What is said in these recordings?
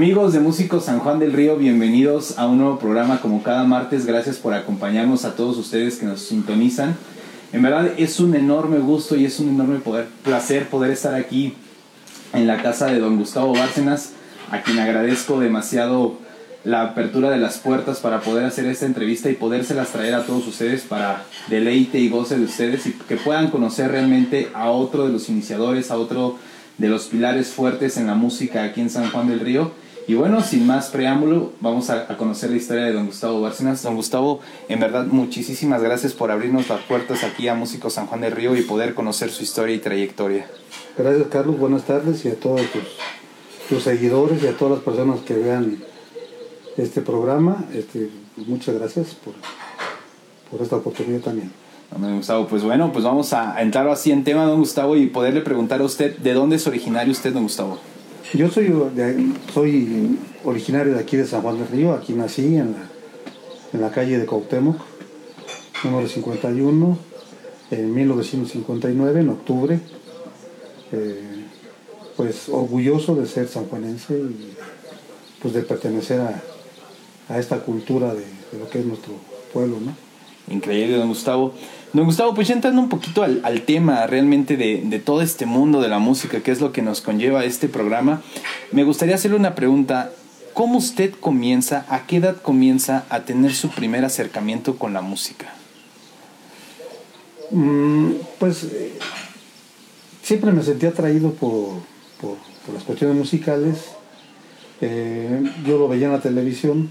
Amigos de Músicos San Juan del Río, bienvenidos a un nuevo programa como cada martes. Gracias por acompañarnos a todos ustedes que nos sintonizan. En verdad es un enorme gusto y es un enorme poder, placer poder estar aquí en la casa de don Gustavo Bárcenas, a quien agradezco demasiado la apertura de las puertas para poder hacer esta entrevista y podérselas traer a todos ustedes para deleite y goce de ustedes y que puedan conocer realmente a otro de los iniciadores, a otro de los pilares fuertes en la música aquí en San Juan del Río. Y bueno, sin más preámbulo, vamos a, conocer la historia de don Gustavo Bárcenas. Don Gustavo, en verdad, muchísimas gracias por abrirnos las puertas aquí a Músicos San Juan del Río y poder conocer su historia y trayectoria. Gracias, Carlos. Buenas tardes y a todos tus, tus seguidores y a todas las personas que vean este programa. Este, muchas gracias por, por esta oportunidad también. Don Gustavo, pues bueno, pues vamos a entrar así en tema, don Gustavo, y poderle preguntar a usted, ¿de dónde es originario usted, don Gustavo? Yo soy, soy originario de aquí de San Juan del Río, aquí nací en la, en la calle de Cuauhtémoc, número 51, en 1959, en octubre. Eh, pues orgulloso de ser sanjuanense y pues de pertenecer a, a esta cultura de, lo que es nuestro pueblo, ¿no? Increíble, don Gustavo. Don Gustavo, pues ya entrando un poquito al, tema realmente de, todo este mundo de la música, que es lo que nos conlleva este programa, me gustaría hacerle una pregunta. ¿Cómo usted comienza, a qué edad comienza a tener su primer acercamiento con la música? Mm, pues eh, siempre me sentí atraído por, por, las cuestiones musicales. Eh, yo lo veía en la televisión,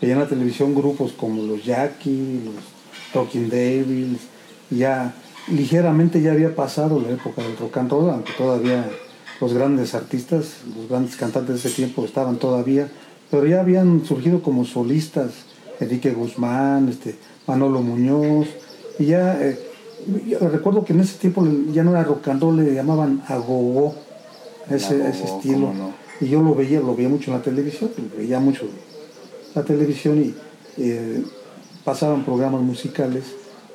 veía en la televisión grupos como los Jackie, los Talking Devils, ya ligeramente ya había pasado la época del rock and roll, aunque todavía los grandes artistas, los grandes cantantes de ese tiempo estaban todavía, pero ya habían surgido como solistas, Enrique Guzmán, este, Manolo Muñoz, y ya, eh, recuerdo que en ese tiempo ya no era rock and roll, le llamaban agogó, ese, ese estilo. Y yo lo veía, lo veía mucho en la televisión, veía mucho la televisión y eh, pasaban programas musicales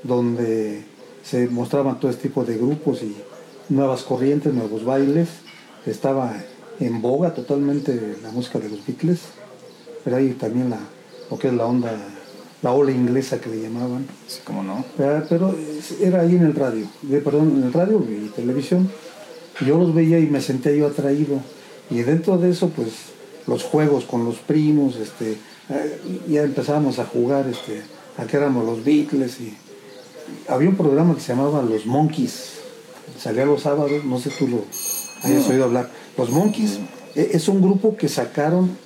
donde se mostraban todo este tipo de grupos y nuevas corrientes, nuevos bailes. Estaba en boga totalmente la música de los Beatles, pero ahí también la, lo que es la onda, la ola inglesa que le llamaban. Sí, cómo no. Pero, era ahí en el radio, perdón, en el radio y televisión. Yo los veía y me sentía yo atraído. Y dentro de eso, pues, los juegos con los primos, este, ya empezábamos a jugar este, a que éramos los Beatles y había un programa que se llamaba Los Monkeys, salía los sábados, no sé tú lo hayas oído hablar. Los Monkeys e, es un grupo que sacaron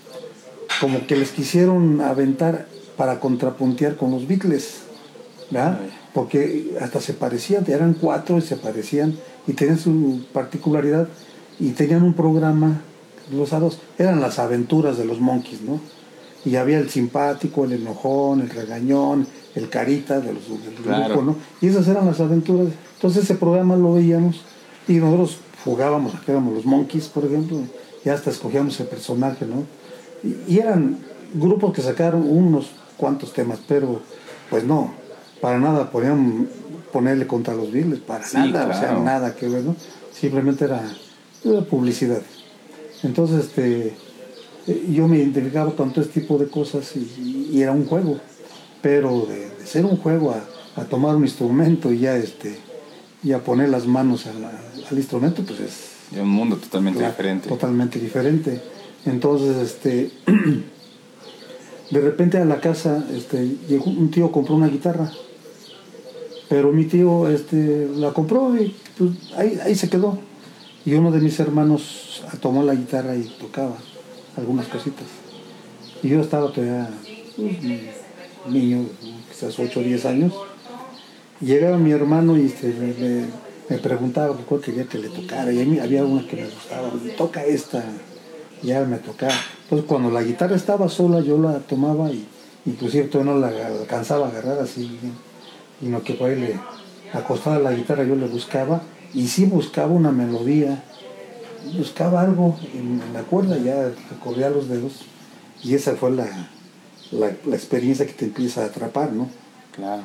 como que les quisieron aventar para contrapuntear con los Beatles, ¿verdad? Porque hasta se parecían, eran cuatro y se parecían y tenían su particularidad y tenían un programa los sábados, eran las aventuras de los Monkeys, ¿no? Y había el simpático, el enojón, el regañón, el carita de los, del grupo, ¿no? Y esas eran las aventuras. Entonces ese programa lo veíamos y nosotros jugábamos, aquí éramos los monkeys, por ejemplo, y hasta escogíamos el personaje, ¿no? Y, eran grupos que sacaron unos cuantos temas, pero pues no, para nada podían ponerle contra los Beatles, para nada, o sea, nada que ver, ¿no? Simplemente era, era publicidad. Entonces, este yo me identificaba con todo este tipo de cosas y, era un juego. Pero de, ser un juego a, tomar un instrumento y ya este y a poner las manos al instrumento, pues es... un mundo totalmente diferente. Totalmente diferente. Entonces, este, de repente a la casa, este, llegó un tío compró una guitarra, pero mi tío este, la compró y pues, ahí, ahí se quedó. Y uno de mis hermanos tomó la guitarra y tocaba algunas cositas. Y yo estaba todavía pues, niño, quizás 8 o 10 años. Llegaba mi hermano y este, me, preguntaba cuál quería que le tocara. Y a mí había una que me gustaba, toca esta. Ya me tocaba. Entonces cuando la guitarra estaba sola yo la tomaba y inclusive todavía no la alcanzaba a agarrar así Y no que por ahí le acostaba la guitarra yo le buscaba y sí buscaba una melodía buscaba algo en, la cuerda, ya recorría los dedos y esa fue la, la, experiencia que te empieza a atrapar, ¿no? Claro.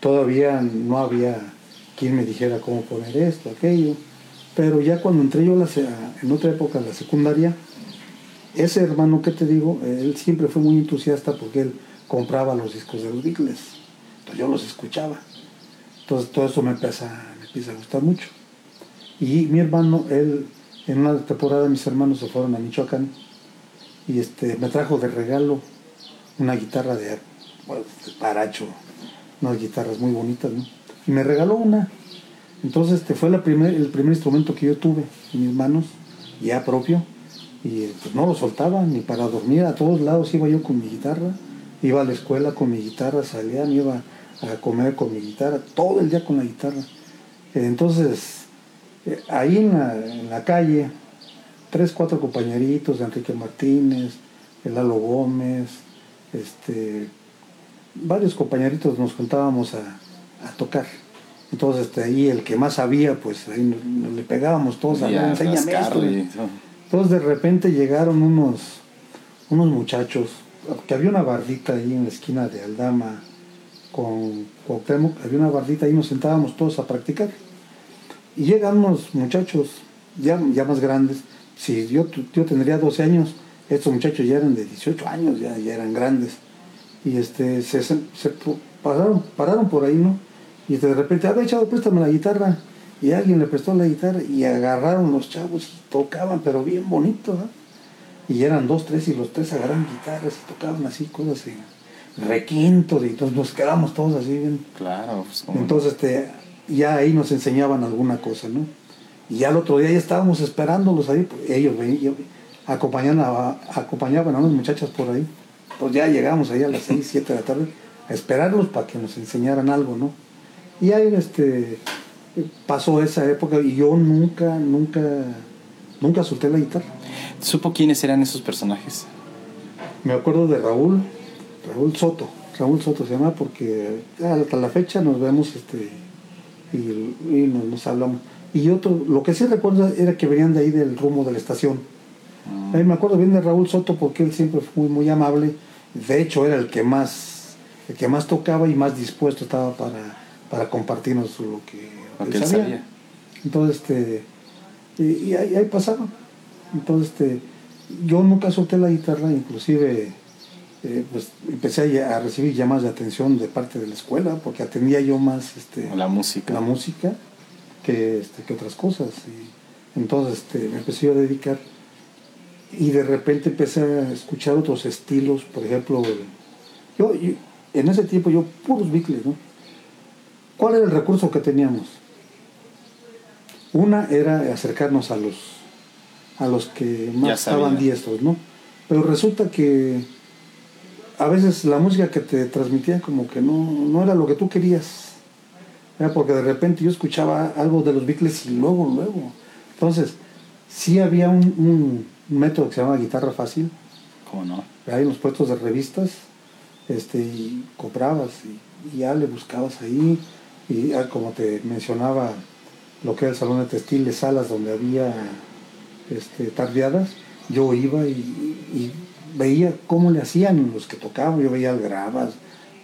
Todavía no había quien me dijera cómo poner esto, aquello, pero ya cuando entré yo la, en otra época, en la secundaria, ese hermano que te digo, él siempre fue muy entusiasta porque él compraba los discos de los Beatles. Entonces yo los escuchaba. Entonces todo eso me empieza, me empieza a gustar mucho. Y mi hermano, él, en una temporada mis hermanos se fueron a Michoacán y este, me trajo de regalo una guitarra de, bueno, de paracho, unas guitarras muy bonitas, ¿no? Y me regaló una. Entonces este fue el primer instrumento que yo tuve en mis manos, ya propio, y pues no lo soltaba ni para dormir, a todos lados iba yo con mi guitarra, iba a la escuela con mi guitarra, salía, me iba a comer con mi guitarra, todo el día con la guitarra. Entonces, eh, ahí en la, en la calle, tres, cuatro compañeritos, Enrique Martínez, el Lalo Gómez, este, varios compañeritos nos juntábamos a, a tocar. Entonces este, ahí el que más sabía, pues ahí nos, nos le pegábamos todos a enséñame esto". Entonces de repente llegaron unos, unos muchachos, que había una bardita ahí en la esquina de Aldama con Cuauhtémoc, había una bardita ahí nos sentábamos todos a practicar. Y llegan unos muchachos ya, ya más grandes, si yo, yo tendría 12 años, estos muchachos ya eran de 18 años, ya, ya eran grandes. Y este, se, se, pararon, pararon por ahí, ¿no? Y de repente, a ver, chavo, préstame la guitarra. Y alguien le prestó la guitarra y agarraron los chavos y tocaban, pero bien bonito, ¿no? Y eran dos, tres, y los tres agarraron guitarras y tocaban así, cosas así, requinto, y entonces nos quedamos todos así bien. Claro, pues. Entonces, este, ya ahí nos enseñaban alguna cosa, ¿no? Y ya el otro día ya estábamos esperándolos ahí, pues, ellos venían, acompañaban a, acompañaban a unas muchachas por ahí. Pues ya llegamos ahí a las 6, 7 de la tarde a esperarlos para que nos enseñaran algo, ¿no? Y ahí este, pasó esa época y yo nunca, nunca, nunca solté la guitarra. ¿Supo quiénes eran esos personajes? Me acuerdo de Raúl, Raúl Soto, Raúl Soto se llama porque hasta la fecha nos vemos este, y, y nos, nos hablamos. Y otro, lo que sí recuerdo era que venían de ahí del rumbo de la estación. Mm. Ahí me acuerdo bien de Raúl Soto porque él siempre fue muy, muy amable. De hecho, era el que más, el que más tocaba y más dispuesto estaba para, para compartirnos lo que, Lo que él sabía. Entonces, este, y, y ahí, ahí pasaba. Entonces, este, yo nunca solté la guitarra, inclusive eh, pues empecé a, a recibir llamadas de atención de parte de la escuela porque atendía yo más este, La música. la música que, este, que otras cosas. Y entonces este, me empecé yo a dedicar y de repente empecé a escuchar otros estilos, por ejemplo, yo, yo- en ese tiempo yo puros Beatles, ¿no? ¿Cuál era el recurso que teníamos? Una era acercarnos a los a los que más estaban diestros, ¿no? Pero resulta que a veces la música que te transmitían como que no, no era lo que tú querías. Era porque de repente yo escuchaba algo de los Beatles y luego, luego. Entonces, sí había un, un método que se llama guitarra fácil, ¿Cómo no? ahí en los puestos de revistas, este, y comprabas y, y ya le buscabas ahí, y ya como te mencionaba lo que era el salón de textiles, salas donde había este, tardeadas, yo iba y, y veía cómo le hacían los que tocaban, yo veía al Gravas,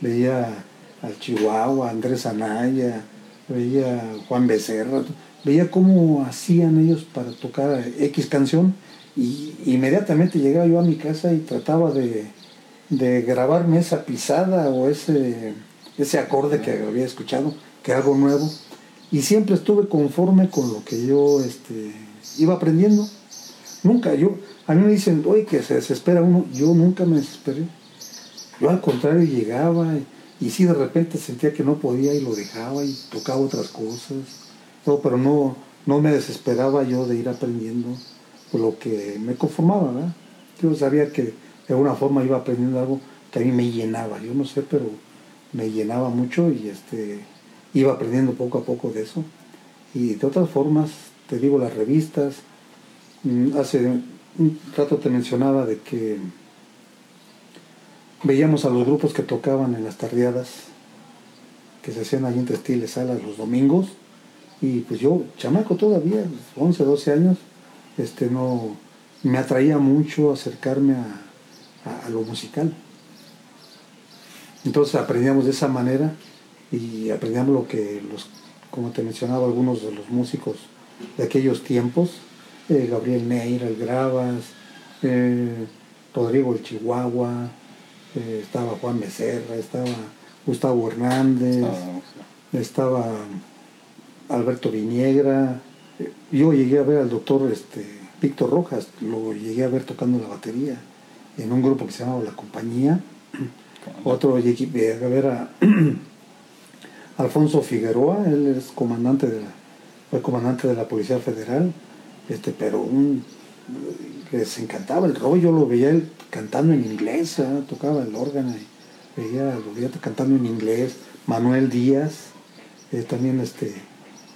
veía al Chihuahua, Andrés Anaya, veía a Juan Becerra, veía cómo hacían ellos para tocar X canción y inmediatamente llegaba yo a mi casa y trataba de, de grabarme esa pisada o ese, ese acorde que había escuchado, que algo nuevo. Y siempre estuve conforme con lo que yo este, iba aprendiendo. Nunca, yo, a mí me dicen, oye, que se desespera uno, yo nunca me desesperé. Yo al contrario llegaba y, y sí de repente sentía que no podía y lo dejaba y tocaba otras cosas. No, pero no, no me desesperaba yo de ir aprendiendo por lo que me conformaba, ¿verdad? Yo sabía que de alguna forma iba aprendiendo algo que a mí me llenaba, yo no sé, pero me llenaba mucho y este iba aprendiendo poco a poco de eso. Y de otras formas, te digo, las revistas, mm, hace un rato te mencionaba de que veíamos a los grupos que tocaban en las tardeadas, que se hacían allí en Textiles Salas los domingos, y pues yo, chamaco todavía, 11, 12 años, este, no, me atraía mucho acercarme a, a- a lo musical. Entonces aprendíamos de esa manera y aprendíamos lo que los, como te mencionaba, algunos de los músicos de aquellos tiempos, eh, Gabriel Neira, el Gravas, eh, Rodrigo el Chihuahua, eh, estaba Juan Becerra, estaba Gustavo Hernández, Ah, estaba Alberto Viniegra. Yo llegué a ver al doctor este, Víctor Rojas, lo llegué a ver tocando la batería en un grupo que se llamaba La Compañía. Otro llegué a ver a Alfonso Figueroa, él es comandante de la, fue comandante de la Policía Federal, este, pero un se encantaba el rollo, yo lo veía él cantando en inglés, ¿ah? tocaba el órgano y veía, lo veía cantando en inglés, Manuel Díaz, eh, también este,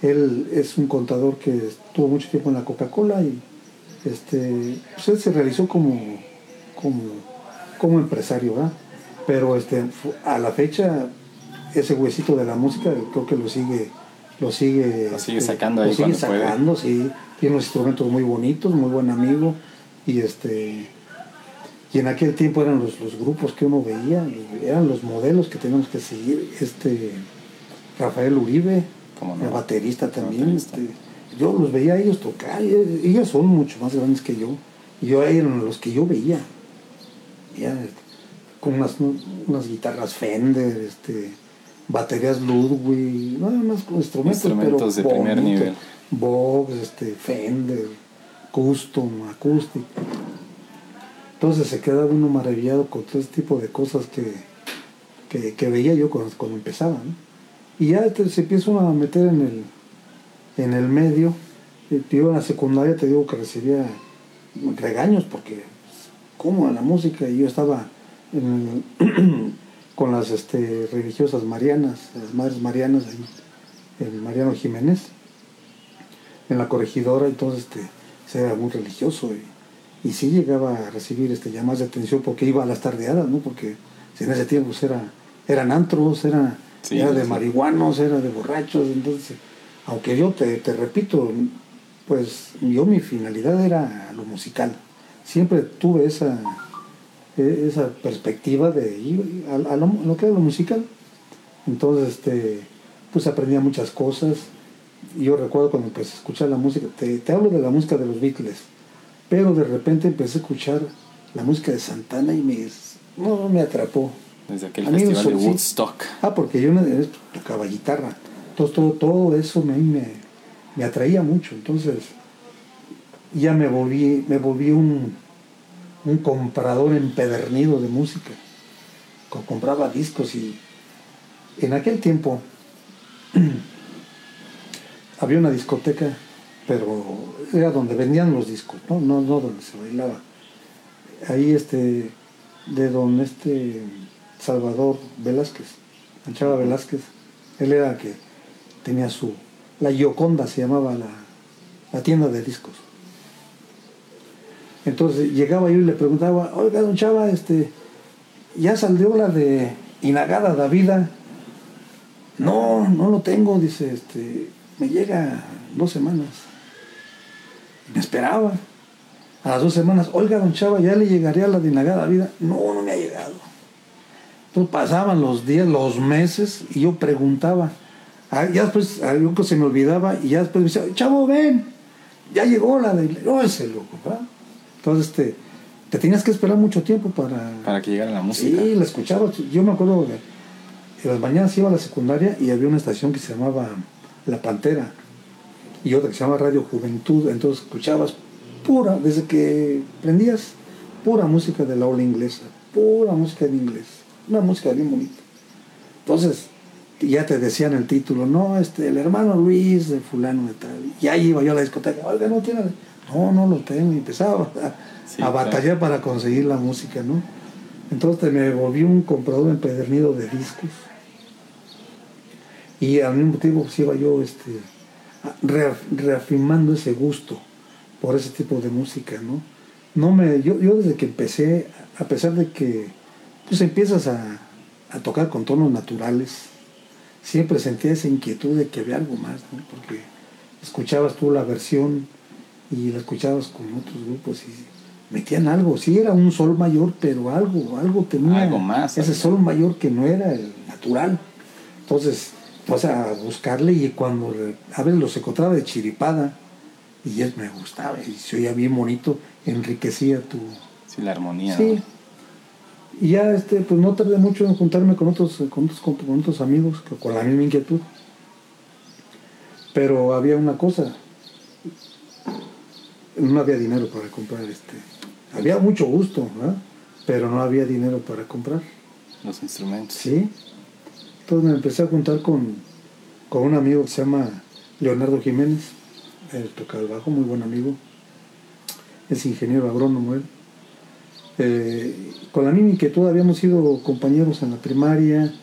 él es un contador que estuvo mucho tiempo en la Coca-Cola y este, pues él se realizó como, como, como empresario, ¿verdad? pero este, a la fecha ese huesito de la música creo que lo sigue lo sigue Lo sigue este, sacando lo ahí sigue cuando puede. sacando sí tiene unos instrumentos muy bonitos muy buen amigo y este y en aquel tiempo eran los, los grupos que uno veía eran los modelos que teníamos que seguir este Rafael Uribe ¿Cómo no? el baterista también baterista. este, yo los veía a ellos tocar y ellos son mucho más grandes que yo y yo eran los que yo veía ya, con unas, unas guitarras Fender, este, baterías Ludwig, nada más con instrumentos, Instrumentos pero de primer nivel. Vox, este, Fender, Custom, acústico. Entonces se queda uno maravillado con todo ese tipo de cosas que, que, que veía yo cuando, cuando empezaba. ¿no? Y ya se empieza a meter en el, en el medio. Eh, Yo en la secundaria te digo que recibía regaños porque ¿cómo la música? Y yo estaba con las este, religiosas marianas, las madres marianas, el Mariano Jiménez, en la corregidora, entonces este, se era muy religioso y, y sí llegaba a recibir este, llamadas de atención porque iba a las tardeadas, ¿no? porque en ese tiempo pues, era, eran antros, era, Sí, era de sí. marihuanos, era de borrachos, entonces, aunque yo te, te repito, pues yo mi finalidad era lo musical. Siempre tuve esa, e- esa perspectiva de ir a, a lo, a lo que era lo musical. Entonces, este, pues aprendía muchas cosas. Yo recuerdo cuando empecé a escuchar la música, te, te hablo de la música de los Beatles, pero de repente empecé a escuchar la música de Santana y me, no, me atrapó. Desde aquel A mí festival de sí. Woodstock. Ah, porque yo tocaba guitarra. Entonces todo, todo eso me, me, me atraía mucho. Entonces ya me volví, me volví un, un comprador empedernido de música. Co- Compraba discos y en aquel tiempo había una discoteca, pero era donde vendían los discos, no, no, no donde se bailaba. Ahí este, de don este Salvador Velázquez, Chava Velázquez, él era el que tenía su, la Gioconda se llamaba la, la tienda de discos. Entonces llegaba yo y le preguntaba, oiga, don Chava, este, ¿ya salió la de Inagada Davida? No, no lo tengo, dice, este, me llega dos semanas. Y me esperaba. A las dos semanas, oiga, don Chava, ¿ya le llegaría la de Inagada Vida? No, no me ha llegado. Entonces pasaban los días, los meses, y yo preguntaba. Ah, ya después, algo que se me olvidaba, y ya después me decía, chavo, ven, ya llegó la de. No, ese loco, ¿verdad? Entonces, este, te tenías que esperar mucho tiempo para. Para que llegara la música. Sí, la escuchaba. Yo me acuerdo de en las mañanas iba a la secundaria y había una estación que se llamaba La Pantera y otra que se llama Radio Juventud. Entonces escuchabas pura, desde que prendías, pura música de la ola inglesa, pura música en inglés, una música bien bonita. Entonces ya te decían el título, no, este, el hermano Luis de fulano de tal. Y ahí iba yo a la discoteca, oiga, no tiene. No, no lo tengo. Y empezaba a, Sí, a claro. batallar para conseguir la música, ¿no? Entonces me volví un comprador empedernido de discos. Y al mismo tiempo pues, iba yo este, re- reafirmando ese gusto por ese tipo de música, ¿no? no me, yo, yo desde que empecé, a pesar de que pues empiezas a, a tocar con tonos naturales, siempre sentía esa inquietud de que había algo más, ¿no? Porque escuchabas tú la versión y la escuchabas con otros grupos y metían algo, sí era un sol mayor, pero algo, algo tenía Algo más, ese algo. sol mayor que no era el natural. Entonces, vas a buscarle y cuando a veces los encontraba de chiripada, y él me gustaba, y se oía bien bonito, enriquecía tu... Sí, la armonía. Sí. Y ya este, pues no tardé mucho en juntarme con otros, con otros, con otros amigos con la misma inquietud. Pero había una cosa, no había dinero para comprar este. Había mucho gusto, ¿verdad? pero no había dinero para comprar. Los instrumentos. Sí. Entonces me empecé a juntar con, con un amigo que se llama Leonardo Jiménez. Él toca el bajo, muy buen amigo. Es ingeniero agrónomo él. Eh, con la misma inquietud habíamos sido compañeros en la primaria,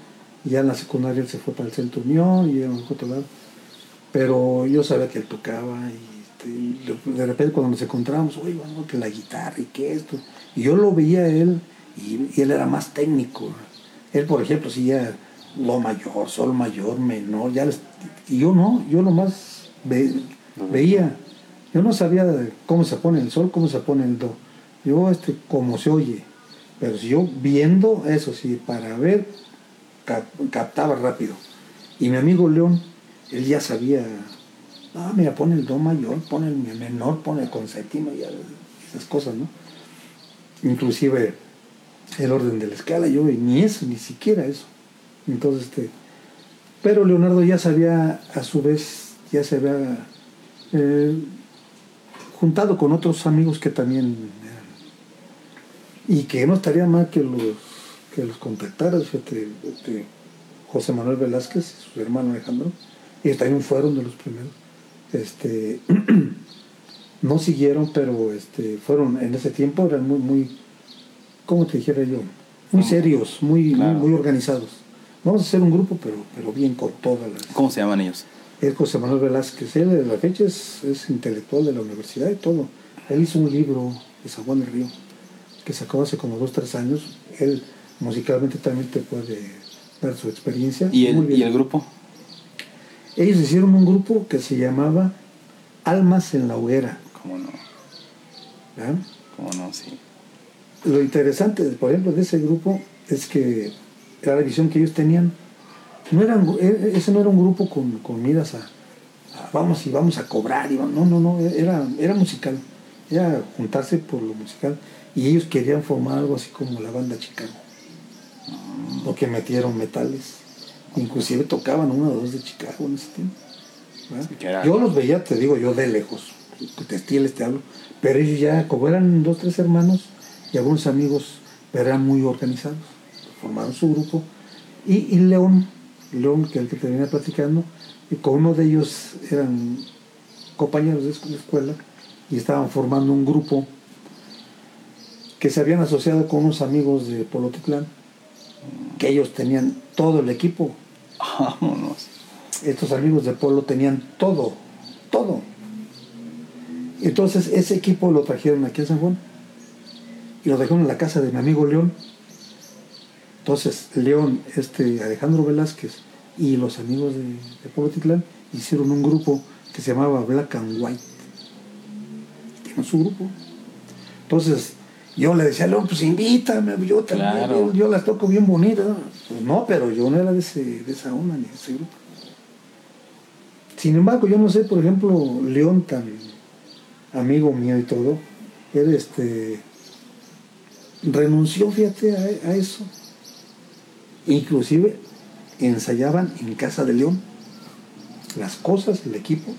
ya en la secundaria él se fue para el Centro Unión y en otro lado. Pero yo sabía que él tocaba y, este, de- repente cuando nos encontrábamos, oye, vamos, que la guitarra y que esto. Y yo lo veía a él y él era más técnico. Él, por ejemplo, si ya lo mayor, sol mayor, menor, ya les- y yo no, yo nomás ve- veía. Yo no sabía cómo se pone el sol, cómo se pone el do. Yo, este, cómo se oye. Pero si yo viendo, eso sí, para ver, cap- captaba rápido. Y mi amigo León, él ya sabía, ah, mira, pone el do mayor, pone el menor, pone el con séptima, ya, esas cosas, ¿no? Inclusive el orden de la escala, yo ni eso, ni siquiera eso. Entonces, este, pero Leonardo ya sabía, a su vez, ya se había eh, juntado con otros amigos que también eran, y que no estaría mal que los, que los contactaras, fíjate, este, José Manuel Velázquez, su hermano Alejandro, ellos también fueron de los primeros. Este, no siguieron, pero este, fueron en ese tiempo, eran muy, muy, ¿cómo te dijera yo? Muy serios, muy, Claro. muy, muy organizados. Vamos a hacer un grupo, pero, pero bien con todas las... ¿Cómo se llaman ellos? Es José Manuel Velázquez, él de la fecha es, es intelectual de la universidad y todo. Él hizo un libro de San Juan del Río que sacó hace como dos, tres años. Él musicalmente también te puede dar su experiencia. ¿Y el. ¿Y el grupo? Ellos hicieron un grupo que se llamaba Almas en la Hoguera. ¿Cómo no? ¿verdad? ¿Cómo no? Sí. Lo interesante, por ejemplo, de ese grupo es que era la visión que ellos tenían. No eran, e- ese no era un grupo con, con miras a, a vamos y vamos a cobrar. Y vamos- no, no, no, era, era musical. Era juntarse por lo musical. Y ellos querían formar algo así como la banda Chicago. Lo que metieron metales. Inclusive tocaban uno o dos de Chicago en ese tiempo. Yo los veía, te digo, yo de lejos. Textiles te hablo. Pero ellos ya, como eran dos, tres hermanos y algunos amigos, pero eran muy organizados. Formaron su grupo. Y, y León, León, que el que te venía platicando, y con uno de ellos eran compañeros de escuela y estaban formando un grupo que se habían asociado con unos amigos de Polotitlán, que ellos tenían todo el equipo. Vámonos. Estos amigos de Polo tenían todo, todo. Entonces ese equipo lo trajeron aquí a San Juan y lo dejaron en la casa de mi amigo León. Entonces León, este Alejandro Velázquez y los amigos de, de Polo Titlán hicieron un grupo que se llamaba Black and White. Tienen su grupo. Entonces yo le decía a León, pues invítame, yo también, Claro. yo, yo las toco bien bonitas. Pues no, pero yo no era de, ese, de esa onda ni de ese grupo. Sin embargo, yo no sé, por ejemplo, León, tan amigo mío y todo, él este, renunció, fíjate, a, a eso. Inclusive ensayaban en casa de León las cosas, el equipo,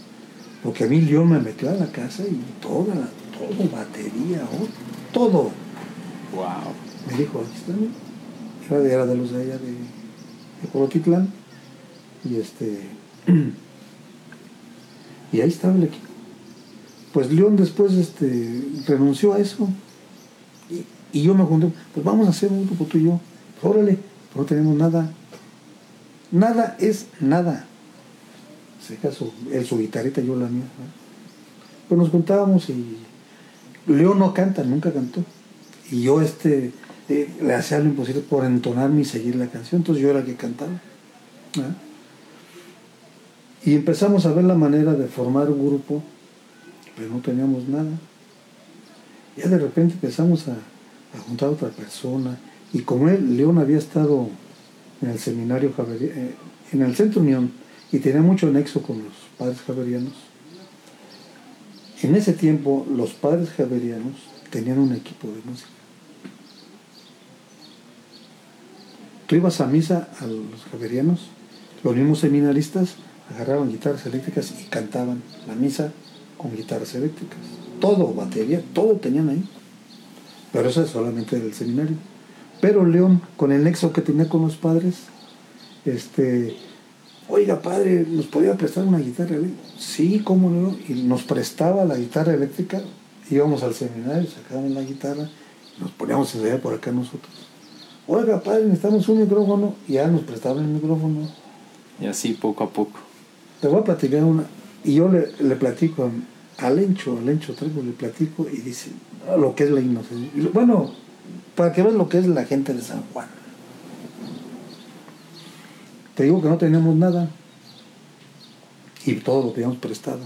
porque a mí León me metió a la casa y toda, todo, batería, oh, todo. Wow. Me dijo, aquí está, era de, era de los de allá de, de Colotitlán. Y este. Y ahí estaba el equipo. Pues León después este, renunció a eso. Y, y yo me junté, pues vamos a hacer un grupo tú y yo. Pues órale, pero no tenemos nada. Nada es nada. Se caso, él su guitarrita, yo la mía. Pues nos juntábamos y León no canta, nunca cantó. Y yo este eh, le hacía lo imposible por entonarme y seguir la canción, entonces yo era el que cantaba. Y empezamos a ver la manera de formar un grupo, pero no teníamos nada. Ya de repente empezamos a, a juntar a otra persona. Y como él, León había estado en el seminario javeri- eh, en el Centro Unión, y tenía mucho nexo con los padres javerianos, En ese tiempo los padres javerianos tenían un equipo de música. Tú ibas a misa a los javerianos, los mismos seminaristas agarraban guitarras eléctricas y cantaban la misa con guitarras eléctricas. Todo, batería, todo tenían ahí. Pero eso es solamente del seminario. Pero León, con el nexo que tenía con los padres, este, oiga padre, ¿nos podía prestar una guitarra eléctrica? Sí, cómo no. Y nos prestaba la guitarra eléctrica, íbamos al seminario, sacábamos la guitarra, nos poníamos a ensayar por acá nosotros. Oiga padre, necesitamos un micrófono, y ya nos prestaban el micrófono. Y así poco a poco. Te voy a platicar una, y yo le, le platico a Lencho, a Lencho Trejo, le platico y dice "Ah, lo que es la inocencia. Bueno, para que veas lo que es la gente de San Juan. Te digo que no teníamos nada y todo lo teníamos prestado.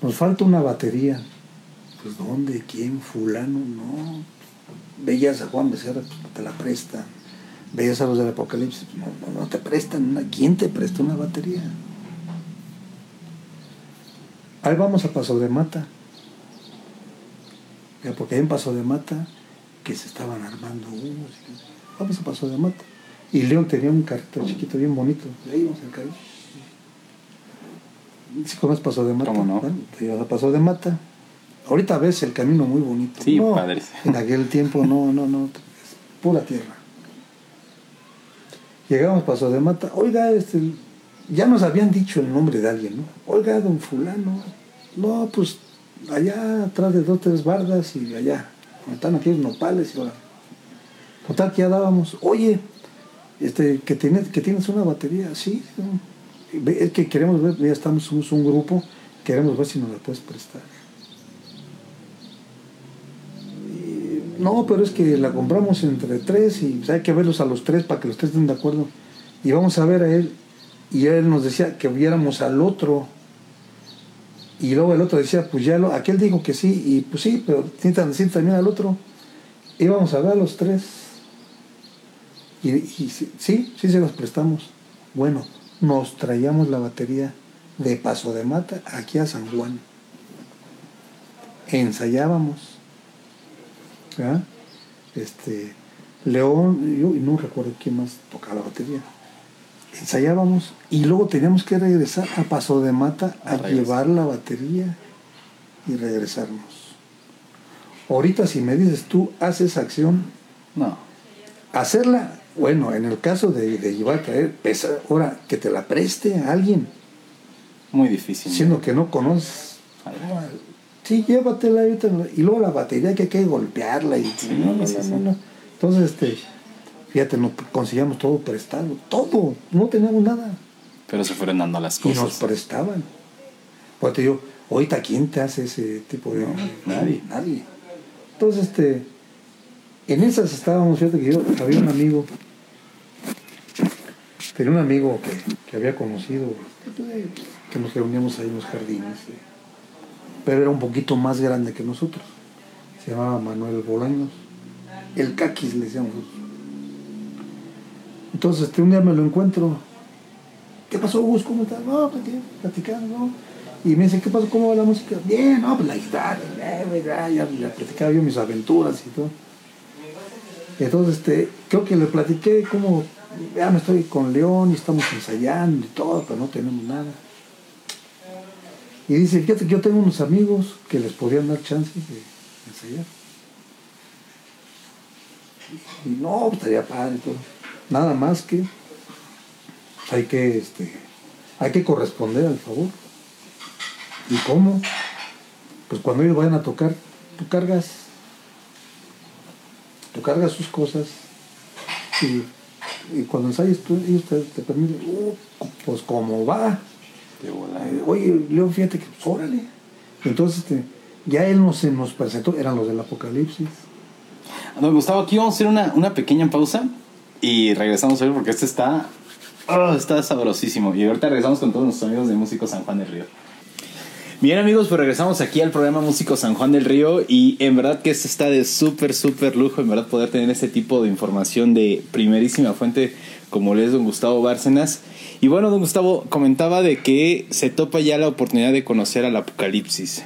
Nos falta una batería. Pues ¿dónde? ¿Quién? Fulano, no. Veías a Juan Becerra, pues, te la prestan. Veías a los del Apocalipsis, no, no, no te prestan. ¿Quién te presta una batería? Ahí vamos a Paso de Mata. Porque hay un Paso de Mata que se estaban armando unos. Vamos a Paso de Mata. Y León tenía un carrito chiquito, bien bonito. Y ahí íbamos al carrito. ¿Sí conoces Paso de Mata? ¿Cómo no? Bueno, te ibas a Paso de Mata. Ahorita ves el camino muy bonito. Sí, No, padre. En aquel tiempo no, no, no. Es pura tierra. Llegamos Paso de Mata. Oiga, este, ya nos habían dicho el nombre de alguien, ¿no? Oiga, don fulano. No, pues allá atrás de dos, tres bardas y allá. Están aquí los nopales y ahora. Total que ya dábamos. Oye, este, que tienes, que tienes una batería, sí. Es que queremos ver, ya estamos, un grupo, queremos ver si nos la puedes prestar. No, pero es que la compramos entre tres y pues, hay que verlos a los tres para que los tres estén de acuerdo. Y vamos a ver a él. Y él nos decía que viéramos al otro. Y luego el otro decía, pues ya lo, aquel dijo que sí, y pues sí, pero necesitan decir también al otro. Íbamos a a los tres. Y, sí, sí, se los prestamos. Bueno, nos traíamos la batería de Paso de Mata aquí a San Juan. Ensayábamos. Este, León, yo no recuerdo quién más tocaba la batería. Ensayábamos y luego teníamos que regresar a Paso de Mata a, llevar la batería y regresarnos. Ahorita si me dices tú, haces acción, No. hacerla, bueno, en el caso de, de llevar a traer, pesa, ahora que te la preste a alguien, Muy difícil. siendo que no conoces. Sí, llévatela ahorita, y luego la batería que hay que golpearla y Sí, no, no, no. Entonces, este, fíjate, nos conseguíamos todo prestado, todo, no teníamos nada. Pero se fueron dando las Y nos cosas. prestaban. Pues te digo, ahorita quién te hace ese tipo de. nadie. Nadie. Entonces, este. En esas estábamos, fíjate que yo había un amigo. Tenía un amigo que, que había conocido, que nos reuníamos ahí en los jardines. eh, Pero era un poquito más grande que nosotros. Se llamaba Manuel Bolaños. El caquis le decíamos nosotros. Entonces, este, un día me lo encuentro. ¿Qué pasó, Gus? ¿Cómo estás? No, pues bien, platicando, ¿no? Y me dice, ¿qué pasó? ¿Cómo va la música? Bien, no, pues la guitarra, güey, ya, ya, ya platicaba yo mis aventuras y todo. Entonces, este, creo que le platiqué cómo, ya me estoy con León y estamos ensayando y todo, pero no tenemos nada. Y dice, fíjate que yo tengo unos amigos que les podrían dar chance de ensayar. Y no, pues estaría padre y todo. Nada más que hay que, este, hay que corresponder al favor. ¿Y cómo? Pues cuando ellos vayan a tocar, tú cargas, tú cargas sus cosas y, y cuando ensayes tú, ellos te, te permiten, "Uh, pues como va. Oye, León, fíjate que, pues, órale. Entonces, este, ya él nos, se nos presentó, eran los del Apocalipsis. No, Gustavo, aquí vamos a hacer una, una pequeña pausa y regresamos a ver porque este está, oh, está sabrosísimo. Y ahorita regresamos con todos nuestros amigos de Músico San Juan del Río. Bien amigos, pues regresamos aquí al programa Músico San Juan del Río y en verdad que este está de súper, súper lujo, en verdad poder tener este tipo de información de primerísima fuente como le es don Gustavo Bárcenas. Y bueno, don Gustavo comentaba de que se topa ya la oportunidad de conocer al Apocalipsis.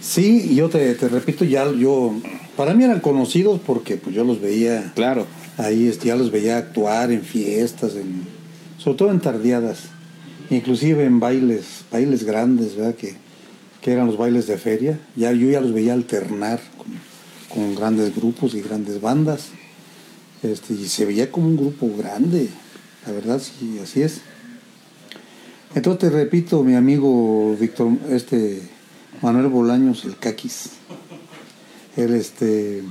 Sí, yo te, te repito, ya yo, para mí eran conocidos porque pues yo los veía. Claro. Ahí este, ya los veía actuar en fiestas, en, sobre todo en tardeadas, inclusive en bailes, bailes grandes, ¿verdad? Que, que eran los bailes de feria. Ya, yo ya los veía alternar con, grandes grupos y grandes bandas. Este, y se veía como un grupo grande, la verdad, sí, así es. Entonces te repito, mi amigo Víctor, este Manuel Bolaños, el Caquis, él este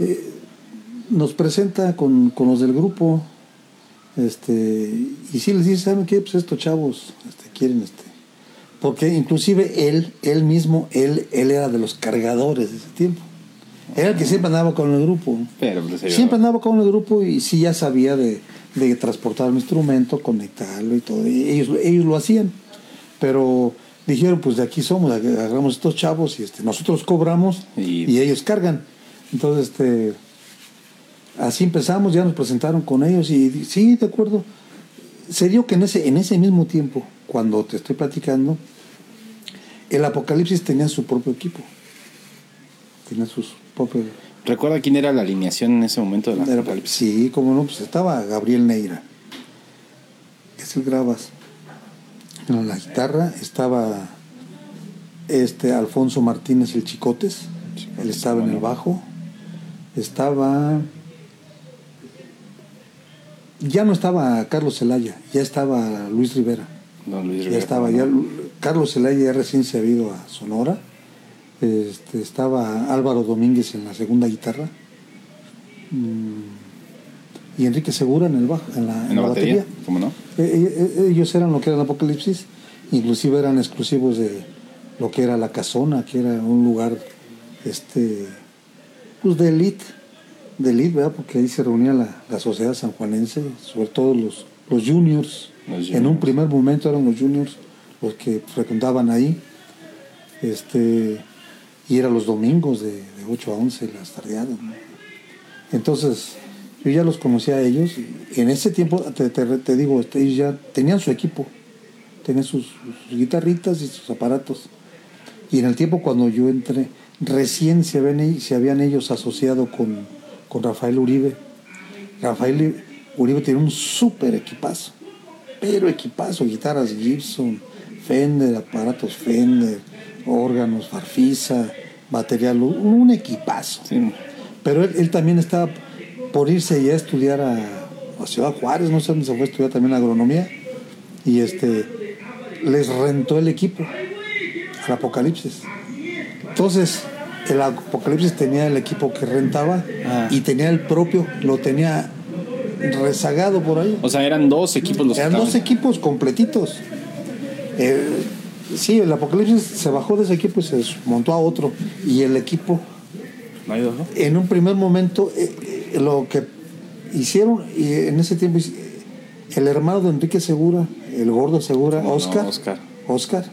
eh, nos presenta con, con, los del grupo, este, y sí les dice, ¿saben qué? Pues estos chavos este, quieren este. Porque inclusive él, él mismo, él, él era de los cargadores de ese tiempo. Era el que siempre andaba con el grupo. Pero, pues, siempre andaba con el grupo y sí ya sabía de, de transportar un instrumento, conectarlo y todo. Y ellos, ellos lo hacían. Pero dijeron, pues de aquí somos, agarramos estos chavos y este, nosotros cobramos y, y ellos cargan. Entonces, este, así empezamos, ya nos presentaron con ellos y sí, de acuerdo. Se dio que en ese, en ese mismo tiempo, cuando te estoy platicando, el Apocalipsis tenía su propio equipo. Tenía sus propios... ¿Recuerda quién era la alineación en ese momento de la Apocalipsis? Sí, como no, pues estaba Gabriel Neira. Es el grabas. En la guitarra estaba este Alfonso Martínez el Chicotes. Él estaba en el bajo. Estaba ya no estaba Carlos Zelaya, ya estaba Luis Rivera. Luis ya estaba, ya Carlos Zelaya ya recién se ha ido a Sonora. Este, estaba Álvaro Domínguez en la segunda guitarra. Y Enrique Segura en el bajo, en la, ¿En la batería? ¿Cómo no? Eh, ellos eran lo que era el Apocalipsis, inclusive eran exclusivos de lo que era la casona, que era un lugar este pues de elite de elite, ¿verdad? Porque ahí se reunía la, la sociedad sanjuanense, sobre todo los, los juniors. Los En un primer momento eran los juniors los que frecuentaban ahí. Este, y eran los domingos de, de 8 a 11 las tardeadas. ¿no? Entonces, yo ya los conocía a ellos. y En ese tiempo, te, te, te digo, este, ellos ya tenían su equipo, tenían sus, sus guitarritas y sus aparatos. Y en el tiempo cuando yo entré, recién se, habían, se habían ellos asociado con, con Rafael Uribe. Rafael Uribe tiene un súper equipazo, pero equipazo, guitarras Gibson, Fender, aparatos Fender, órganos, Farfisa, material, un equipazo. Sí. Pero él, él también estaba por irse ya a estudiar a, a Ciudad Juárez, no sé dónde se fue a estudiar también agronomía, y este les rentó el equipo al Apocalipsis. Entonces, el Apocalipsis tenía el equipo que rentaba Ah. y tenía el propio, lo tenía rezagado por ahí. O sea, eran dos equipos los que Eran dos equipos completitos. Eh, sí, el Apocalipsis se bajó de ese equipo y se montó a otro. Y el equipo, en un primer momento, eh, eh, lo que hicieron, y en ese tiempo, el hermano de Enrique Segura, el gordo Segura, ¿Cómo no, Oscar, Oscar. Oscar,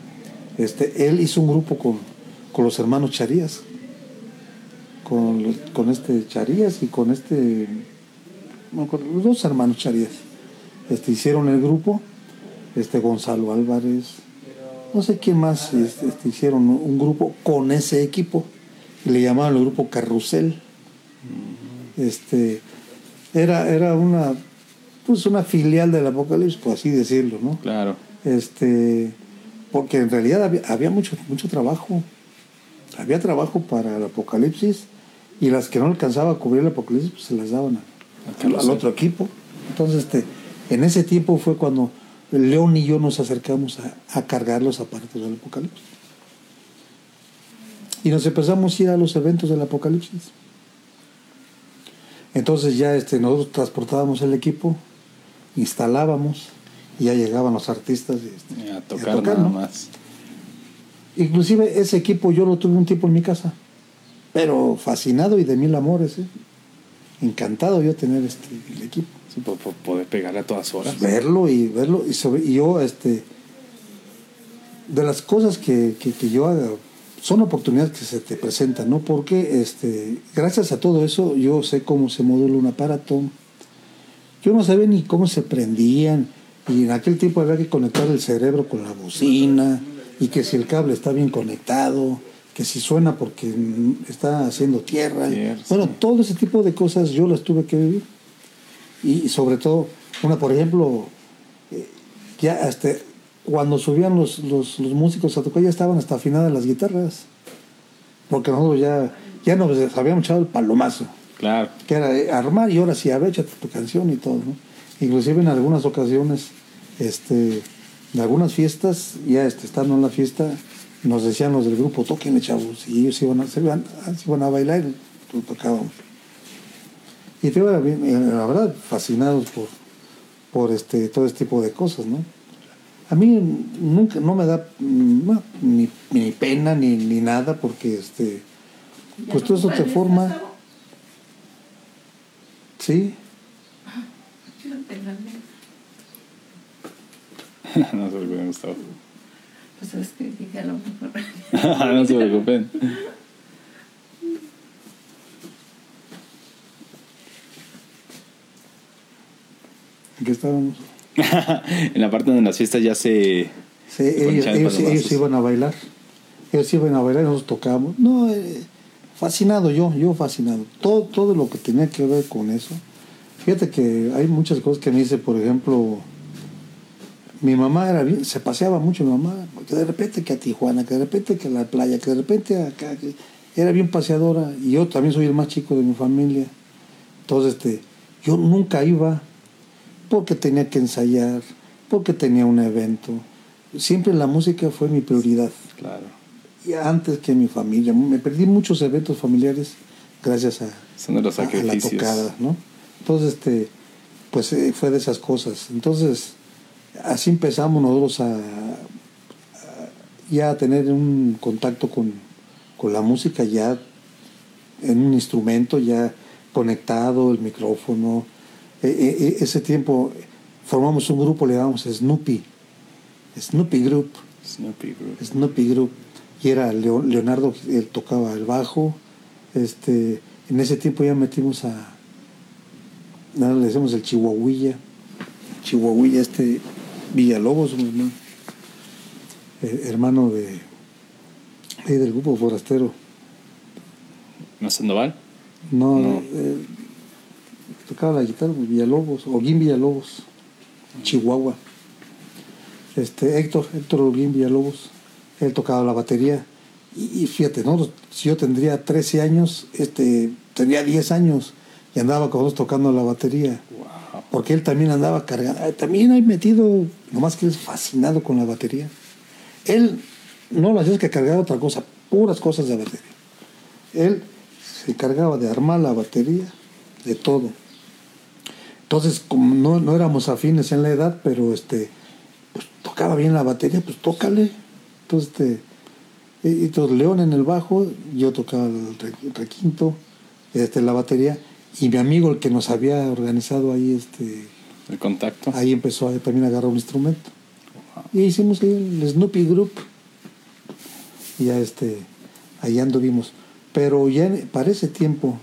este, él hizo un grupo con, con los hermanos Charías. Con, con este Charías y con este. no me acuerdo, los dos hermanos Charías. Este, hicieron el grupo. Este Gonzalo Álvarez. No sé quién más este, este, hicieron un grupo con ese equipo. Y le llamaban el grupo Carrusel. Este. Era, era una. Pues una filial del Apocalipsis, por así decirlo, ¿no? Claro. este porque en realidad había, había mucho mucho trabajo había trabajo para el apocalipsis y las que no alcanzaba a cubrir el apocalipsis pues se las daban a- al, al otro equipo. Entonces este en ese tiempo fue cuando León y yo nos acercamos a, a cargar los aparatos del apocalipsis. Y nos empezamos a ir a los eventos del apocalipsis. Entonces ya este nosotros transportábamos el equipo instalábamos y ya llegaban los artistas y, este, Y a y tocar nada ¿no? más. Inclusive ese equipo yo lo tuve un tiempo en mi casa, pero fascinado y de mil amores, ¿eh? encantado yo tener este el equipo, Sí, por, por poder pegarle a todas horas. verlo y verlo y sobre y yo este de las cosas que, que, que yo haga son oportunidades que se te presentan, ¿no? Porque este gracias a todo eso yo sé cómo se modula un aparato, yo no sabía ni cómo se prendían. Y en aquel tiempo había que conectar el cerebro con la bocina. Y que si el cable está bien conectado. Que si suena porque está haciendo tierra. Tierra, bueno, sí. todo ese tipo de cosas yo las tuve que vivir. Y sobre todo, una, por ejemplo, eh, ya hasta cuando subían los, los, los músicos a tocar ya estaban hasta afinadas las guitarras. Porque nosotros ya, ya nos habíamos echado el palomazo Claro. que era eh, armar y ahora sí, a ver, échate tu canción y todo, ¿no? Inclusive en algunas ocasiones, este, en algunas fiestas, ya este, estando en la fiesta, nos decían los del grupo, toquenle chavos, y ellos iban a, se iban, se iban a bailar y lo tocábamos. Y te eh, la verdad, fascinados por, por este, todo este tipo de cosas, ¿no? A mí nunca, no me da no, ni, ni pena ni, ni nada, porque este, pues todo eso te forma. Sí, no se Gustavo. Pues es que dije a lo mejor. no se preocupen. ¿en qué estábamos? en la parte donde las fiestas ya se. Sí, Se ellos, ellos, iban a bailar. Ellos iban a bailar y nosotros tocábamos. No, eh, fascinado yo, yo fascinado. Todo, todo lo que tenía que ver con eso. Fíjate que hay muchas cosas que me dice, por ejemplo, mi mamá era bien, se paseaba mucho mi mamá, que de repente que a Tijuana, que de repente que a la playa, que de repente acá, que era bien paseadora. Y yo también soy el más chico de mi familia. Entonces, este, yo nunca iba porque tenía que ensayar, porque tenía un evento. Siempre la música fue mi prioridad. Claro. Y antes que mi familia. Me perdí muchos eventos familiares gracias a, Son de los a- a la tocada, ¿no? Entonces, este, pues eh, fue de esas cosas. Entonces, así empezamos nosotros a, a- ya a tener un contacto con, con la música ya en un instrumento ya conectado, el micrófono. Eh, eh, eh, ese tiempo formamos un grupo, le llamamos Snoopy, Snoopy Group. Snoopy Group. Snoopy Group y era Leo- Leonardo él tocaba el bajo este en ese tiempo ya metimos a nada le decimos el Chihuahuilla Chihuahuilla este Villalobos un hermano, eh, hermano de ahí del grupo forastero ¿No Sandoval? no, No. eh, tocaba la guitarra pues, Villalobos Oguín Villalobos Chihuahua este Héctor Héctor Oguín Villalobos él tocaba la batería y, y fíjate no si yo tendría 13 años este tendría 10 años y andaba con nosotros tocando la batería. Porque él también andaba cargando eh, también hay metido nomás que es fascinado con la batería él no lo hacía que cargar otra cosa puras cosas de batería él se encargaba de armar la batería, de todo. Entonces, como no, no éramos afines en la edad, pero este, pues tocaba bien la batería, pues tócale. Entonces, este, y- entonces León en el bajo, yo tocaba el re- requinto, este, la batería, y mi amigo, el que nos había organizado ahí, este, El contacto. ahí empezó a, también a agarrar un instrumento. Y hicimos ahí el Snoopy Group. Y ya este, ahí anduvimos. Pero ya para ese tiempo,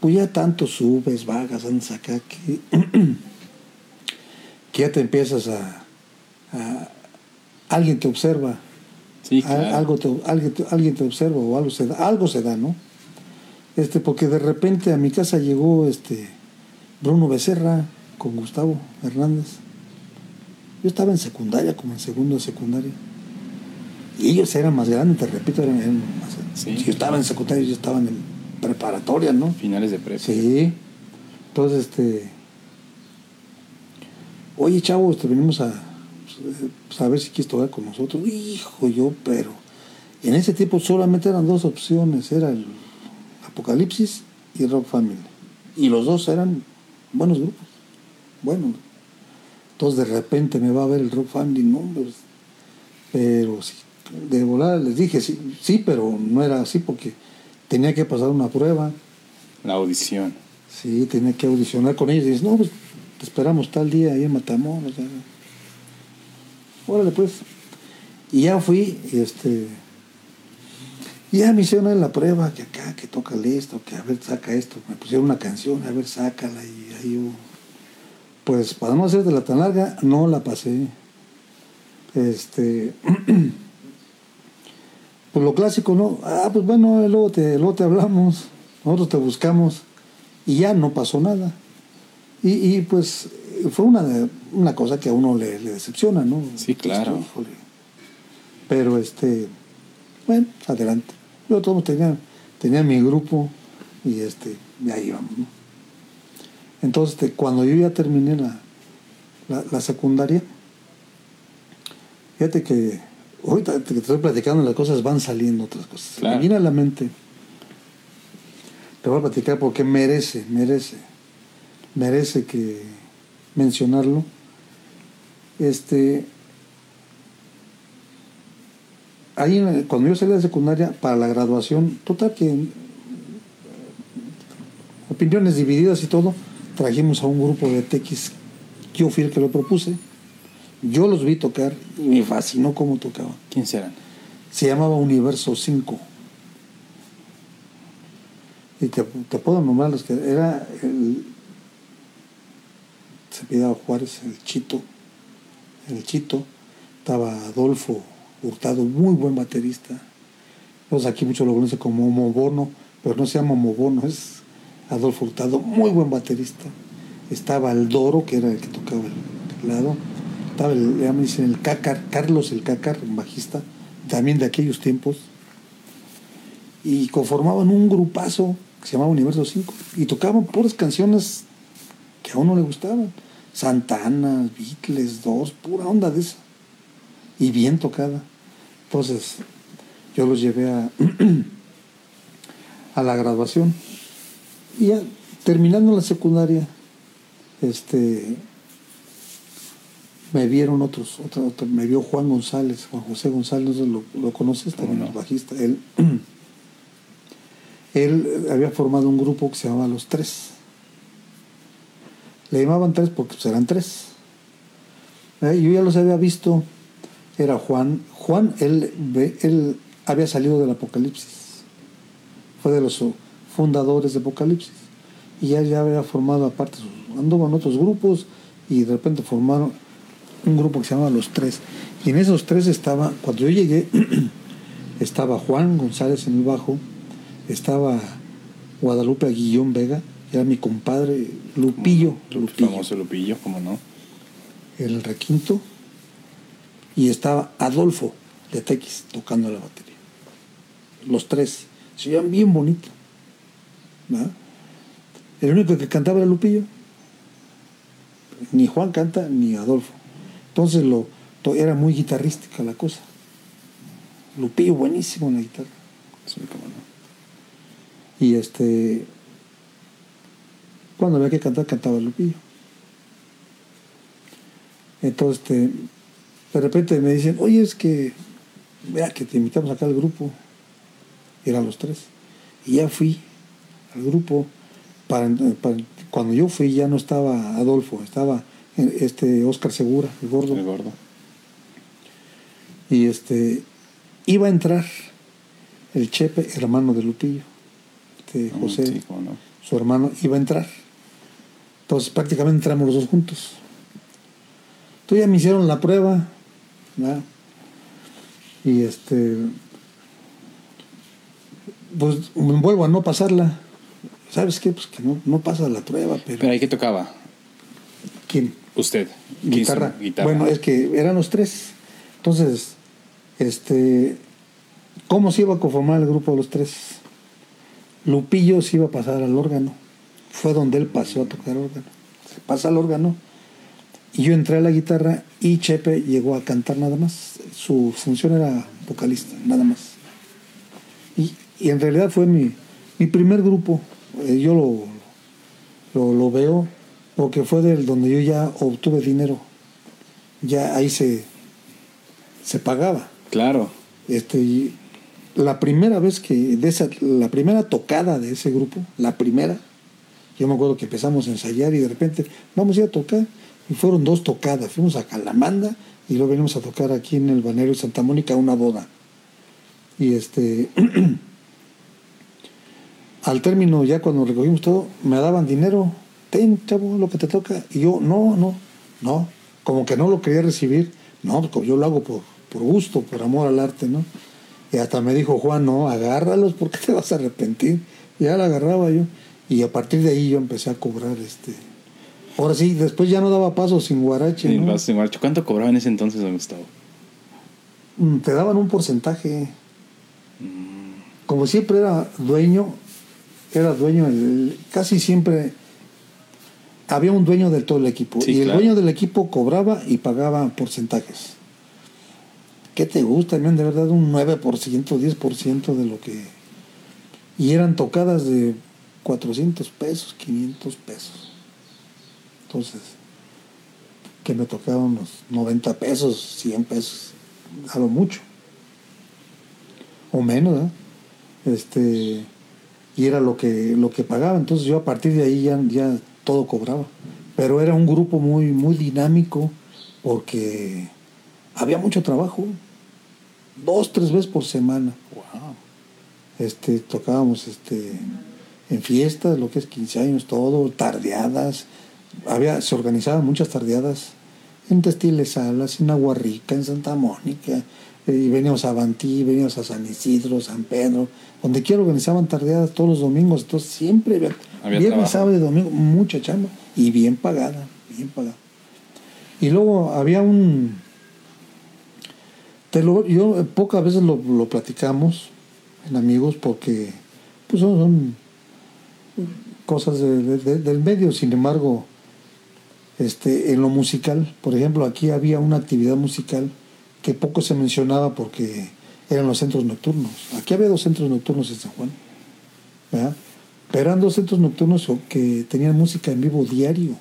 pues ya tanto subes, vagas, andas acá, que, que ya te empiezas a, a- Alguien te observa, Sí, a- claro. algo te, alguien, te, alguien te observa o algo se da, algo se da, ¿no? Este, porque de repente a mi casa llegó este Bruno Becerra con Gustavo Hernández. Yo estaba en secundaria, como en segundo de secundaria. Y ellos eran más grandes, te repito, eran, eran más Sí. Si yo estaba en secundaria, ellos estaban en preparatoria, ¿no? Finales de prepa. Sí. Entonces, este. Oye, chavo, este, venimos a, pues, a ver si quieres tocar con nosotros. Hijo, yo, pero. En ese tiempo solamente eran dos opciones: era el Apocalipsis y Rock Family. Y los dos eran buenos grupos. Bueno. Entonces, de repente me va a ver el Rock Family, no, pues, pero sí, de volar les dije sí, sí, pero no era así porque tenía que pasar una prueba. La audición. Sí, tenía que audicionar con ellos. Y dices, no, pues te esperamos tal día ahí en Matamoros. Órale, pues. Y ya fui, y este. Y Ya me hicieron la prueba, que acá, que toca esto, que a ver, saca esto. Me pusieron una canción, a ver, sácala. Y ahí yo Pues para no hacer de la tan larga, no la pasé. Este. pues lo clásico, ¿no? Ah, pues bueno, luego te, luego te hablamos, nosotros te buscamos y ya no pasó nada. Y, y pues fue una, una cosa que a uno le, le decepciona, ¿no? Sí, claro. Pues. Pero este, bueno, adelante. Yo todos tenía, tenía mi grupo y este, y ahí íbamos, ¿no? Entonces, este, cuando yo ya terminé la, la, la secundaria, fíjate que ahorita que te estoy platicando las cosas van saliendo otras cosas. Claro. Me viene a la mente. Te voy a platicar porque merece, merece, merece que mencionarlo. Este, ahí cuando yo salí de secundaria para la graduación, total que eh, opiniones divididas y todo, trajimos a un grupo de TX, yo fui el que lo propuse, yo los vi tocar y me fascinó cómo tocaban. ¿Quién serán? Se llamaba Universo 5. Y te, te puedo nombrar los que era el se pidaba Juárez, el Chito, el Chito, estaba Adolfo Hurtado, muy buen baterista. Aquí muchos lo conocen como Mobono, pero no se llama Mobono, es Adolfo Hurtado, muy buen baterista. Estaba el Doro, que era el que tocaba el teclado. Estaba el, dicen el Cácar, Carlos el Cácar, bajista, también de aquellos tiempos. Y conformaban un grupazo que se llamaba Universo 5. Y tocaban puras canciones que a uno le gustaban. Santana, Beatles, Dos, pura onda de esa. Y bien tocada. Entonces, yo los llevé a, a la graduación. Y ya terminando la secundaria, este me vieron otros, otro, otro- me vio Juan González, Juan José González, lo, lo conoces también, no? el bajista. Él, él había formado un grupo que se llamaba Los Tres. Le llamaban tres porque pues, eran tres. Eh, Yo ya los había visto. Era Juan. Juan, él, él había salido del Apocalipsis. Fue de los fundadores de Apocalipsis. Y ya, ya había formado aparte, anduvo en otros grupos y de repente formaron un grupo que se llamaba Los Tres. Y en esos tres estaba, cuando yo llegué, estaba Juan González en el bajo, estaba Guadalupe Aguillón Vega, que era mi compadre Lupillo, El Lupillo famoso Lupillo, ¿cómo no? el requinto, y estaba Adolfo de Tequis tocando la batería. Los tres, se oían bien bonito. El único que cantaba era Lupillo. Ni Juan canta ni Adolfo. Entonces lo, era muy guitarrística la cosa. Lupillo buenísimo en la guitarra. Sí. Y este, cuando había que cantar, cantaba Lupillo. Entonces, este, de repente me dicen, oye, es que, vea que te invitamos acá al grupo. Eran los tres. Y ya fui al grupo. Para, para- cuando yo fui ya no estaba Adolfo, estaba eh, este Oscar Segura, el gordo. El gordo. Y este, iba a entrar el Chepe, hermano de Lupillo, este Mm, José Sí, cómo no. su hermano iba a entrar. Entonces prácticamente entramos los dos juntos. Entonces ya me hicieron la prueba, ¿verdad? Y este, pues vuelvo a no pasarla. ¿Sabes qué? Pues que no, no pasa la prueba, pero... Pero ahí que tocaba. ¿Quién? Usted. ¿Quién Guitarra. Guitarra. Bueno, es que eran los tres. Entonces, este, ¿cómo se iba a conformar el grupo de los tres? Lupillo se iba a pasar al órgano. Fue donde él pasó a tocar órgano. Se pasa al órgano. Y yo entré a la guitarra y Chepe llegó a cantar nada más. Su función era vocalista, nada más. Y, y en realidad fue mi, mi primer grupo. Eh, yo lo, lo, lo veo porque fue del donde yo ya obtuve dinero. Ya ahí se, se pagaba. Claro. Este, y la primera vez que, de esa, la primera tocada de ese grupo, la primera, yo me acuerdo que empezamos a ensayar y de repente vamos a ir a tocar. Y fueron dos tocadas. Fuimos a Calamanda y luego venimos a tocar aquí en el Balneario de Santa Mónica una boda. Y este, al término, ya cuando recogimos todo, me daban dinero, ten, chavo, lo que te toca. Y yo, no, no, no, como que no lo quería recibir. No, pues yo lo hago por, por gusto, por amor al arte, ¿no? Y hasta me dijo Juan, no, agárralos porque te vas a arrepentir. Y ya la agarraba yo. Y a partir de ahí yo empecé a cobrar este. Ahora sí, después ya no daba paso sin guarache. ¿no? sin guarache. ¿Cuánto cobraba en ese entonces, don Gustavo? Mm, Te daban un porcentaje. Como siempre era dueño, era dueño, el- casi siempre había un dueño de todo el equipo. Sí, y el claro. dueño del equipo cobraba y pagaba porcentajes. ¿Qué te gusta? Me han de verdad un 9%, 10% de lo que... Y eran tocadas de 400 pesos, 500 pesos. Entonces, que me tocaban unos 90 pesos, 100 pesos, a lo mucho. O menos, ¿eh? Este, y era lo que, lo que pagaba. Entonces yo a partir de ahí ya, ya todo cobraba. Pero era un grupo muy, muy dinámico porque había mucho trabajo. Dos, tres veces por semana. Wow. Este, tocábamos este, en fiestas, lo que es 15 años, todo, tardeadas. Había, se organizaban muchas tardeadas en Testiles Salas, en Aguarrica, en Santa Mónica. eh, y veníamos a Bantí, veníamos a San Isidro, San Pedro, donde quiera organizaban tardeadas todos los domingos. Entonces siempre había, Había viernes, sábado y domingo, mucha chamba y bien pagada, bien pagada. Y luego había un. Te lo, yo eh, pocas veces lo, lo platicamos en amigos porque pues son, son cosas de- de- del medio. Sin embargo, este, en lo musical, por ejemplo, aquí había una actividad musical que poco se mencionaba porque eran los centros nocturnos. Aquí había dos centros nocturnos en San Juan. ¿verdad? Pero eran dos centros nocturnos que tenían música en vivo diario.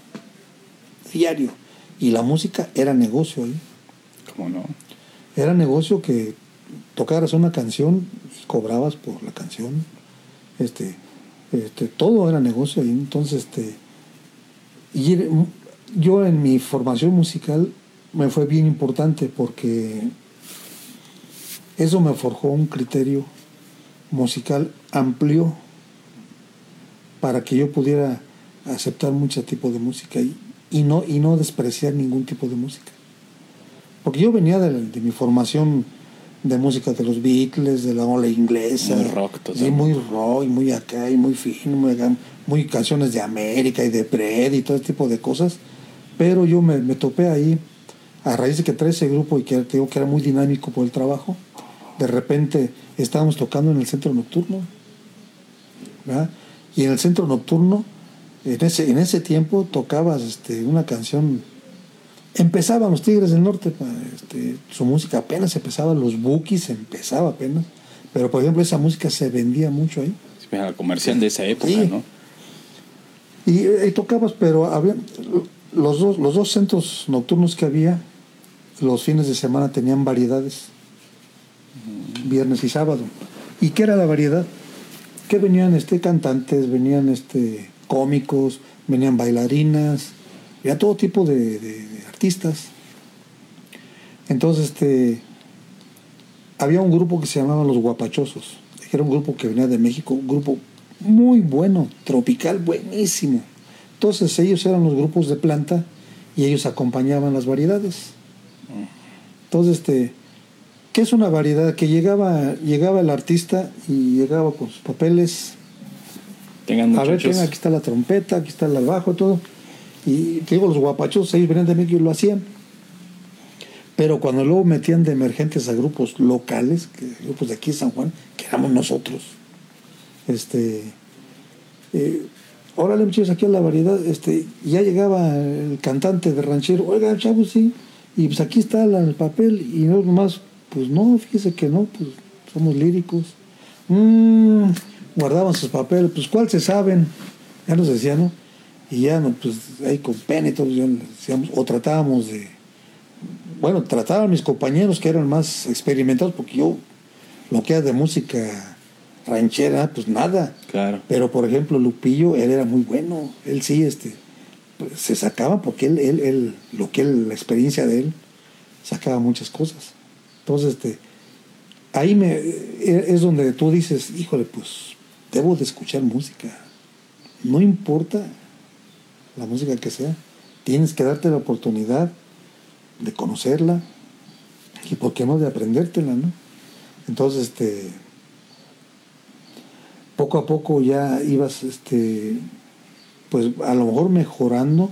Diario. Y la música era negocio ahí. ¿Cómo no? Era negocio que tocaras una canción y cobrabas por la canción. Este, este, todo era negocio ahí. Entonces, este, y yo en mi formación musical me fue bien importante porque eso me forjó un criterio musical amplio para que yo pudiera aceptar mucho tipo de música y, y no, y no despreciar ningún tipo de música. Porque yo venía de, de mi formación de música de los Beatles, de la ola inglesa. Muy rock, totalmente. muy rock, y muy acá, y muy fino, muy, acá, muy canciones de América y de Pred y todo ese tipo de cosas. Pero yo me, me topé ahí, a raíz de que trae ese grupo y que te digo que era muy dinámico por el trabajo. De repente estábamos tocando en el centro nocturno. ¿verdad? Y en el centro nocturno, en ese, en ese tiempo tocabas este, una canción. Empezaban los Tigres del Norte, este, su música apenas empezaba, los Bookies empezaba apenas. Pero por ejemplo, esa música se vendía mucho ahí. La comercial de esa época, Sí. ¿no? Y, eh, tocabas, pero había los dos, los dos centros nocturnos que había, los fines de semana tenían variedades, viernes y sábado. ¿Y qué era la variedad? Que venían este cantantes, venían este cómicos, venían bailarinas, había todo tipo de, artistas. Entonces, este había un grupo que se llamaba Los Guapachosos, era un grupo que venía de México, un grupo muy bueno, tropical, buenísimo. Entonces ellos eran los grupos de planta y ellos acompañaban las variedades. Entonces, este, ¿qué es una variedad? Que llegaba, llegaba el artista y llegaba con sus papeles. Tengan A ver, tenga, aquí está la trompeta, aquí está el bajo, todo. Y te digo, los guapachos, ellos venían de México y lo hacían. Pero cuando luego metían de emergentes a grupos locales, que, grupos de aquí de San Juan, que éramos nosotros, este, eh, órale muchachos, aquí a la variedad, este, ya llegaba el cantante de ranchero, oiga, chavos, sí, y pues aquí está el papel, y no nomás, pues no, fíjese que no, pues somos líricos. Mm, guardaban sus papeles, pues cuál se saben, ya nos decían, ¿no? Y ya, no, pues ahí con pena y todo, decíamos, o tratábamos de, bueno, trataban mis compañeros que eran más experimentados, porque yo, lo que era de música ranchera, pues nada. Claro. Pero por ejemplo, Lupillo, él era muy bueno. Él sí, este, pues, se sacaba porque él, él, él, lo que él, la experiencia de él, sacaba muchas cosas. Entonces, este, ahí me, eh, es donde tú dices, híjole, pues debo de escuchar música. No importa la música que sea. Tienes que darte la oportunidad de conocerla y, ¿por qué no, de aprendértela, ¿no? Entonces, este, poco a poco ya ibas, este, pues a lo mejor mejorando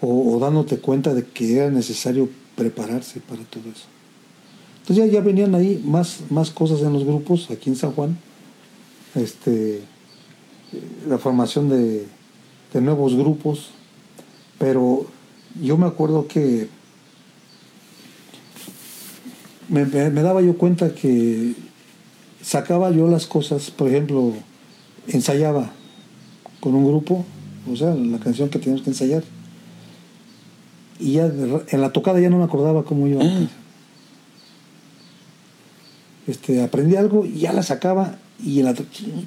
o, dándote cuenta de que era necesario prepararse para todo eso. Entonces ya, ya venían ahí más, más cosas en los grupos aquí en San Juan. Este, la formación de, de nuevos grupos, pero yo me acuerdo que me daba yo cuenta que sacaba yo las cosas, por ejemplo, ensayaba con un grupo, o sea, la canción que teníamos que ensayar, y ya en la tocada ya no me acordaba cómo iba. Ah. Este, aprendí algo y ya la sacaba y en la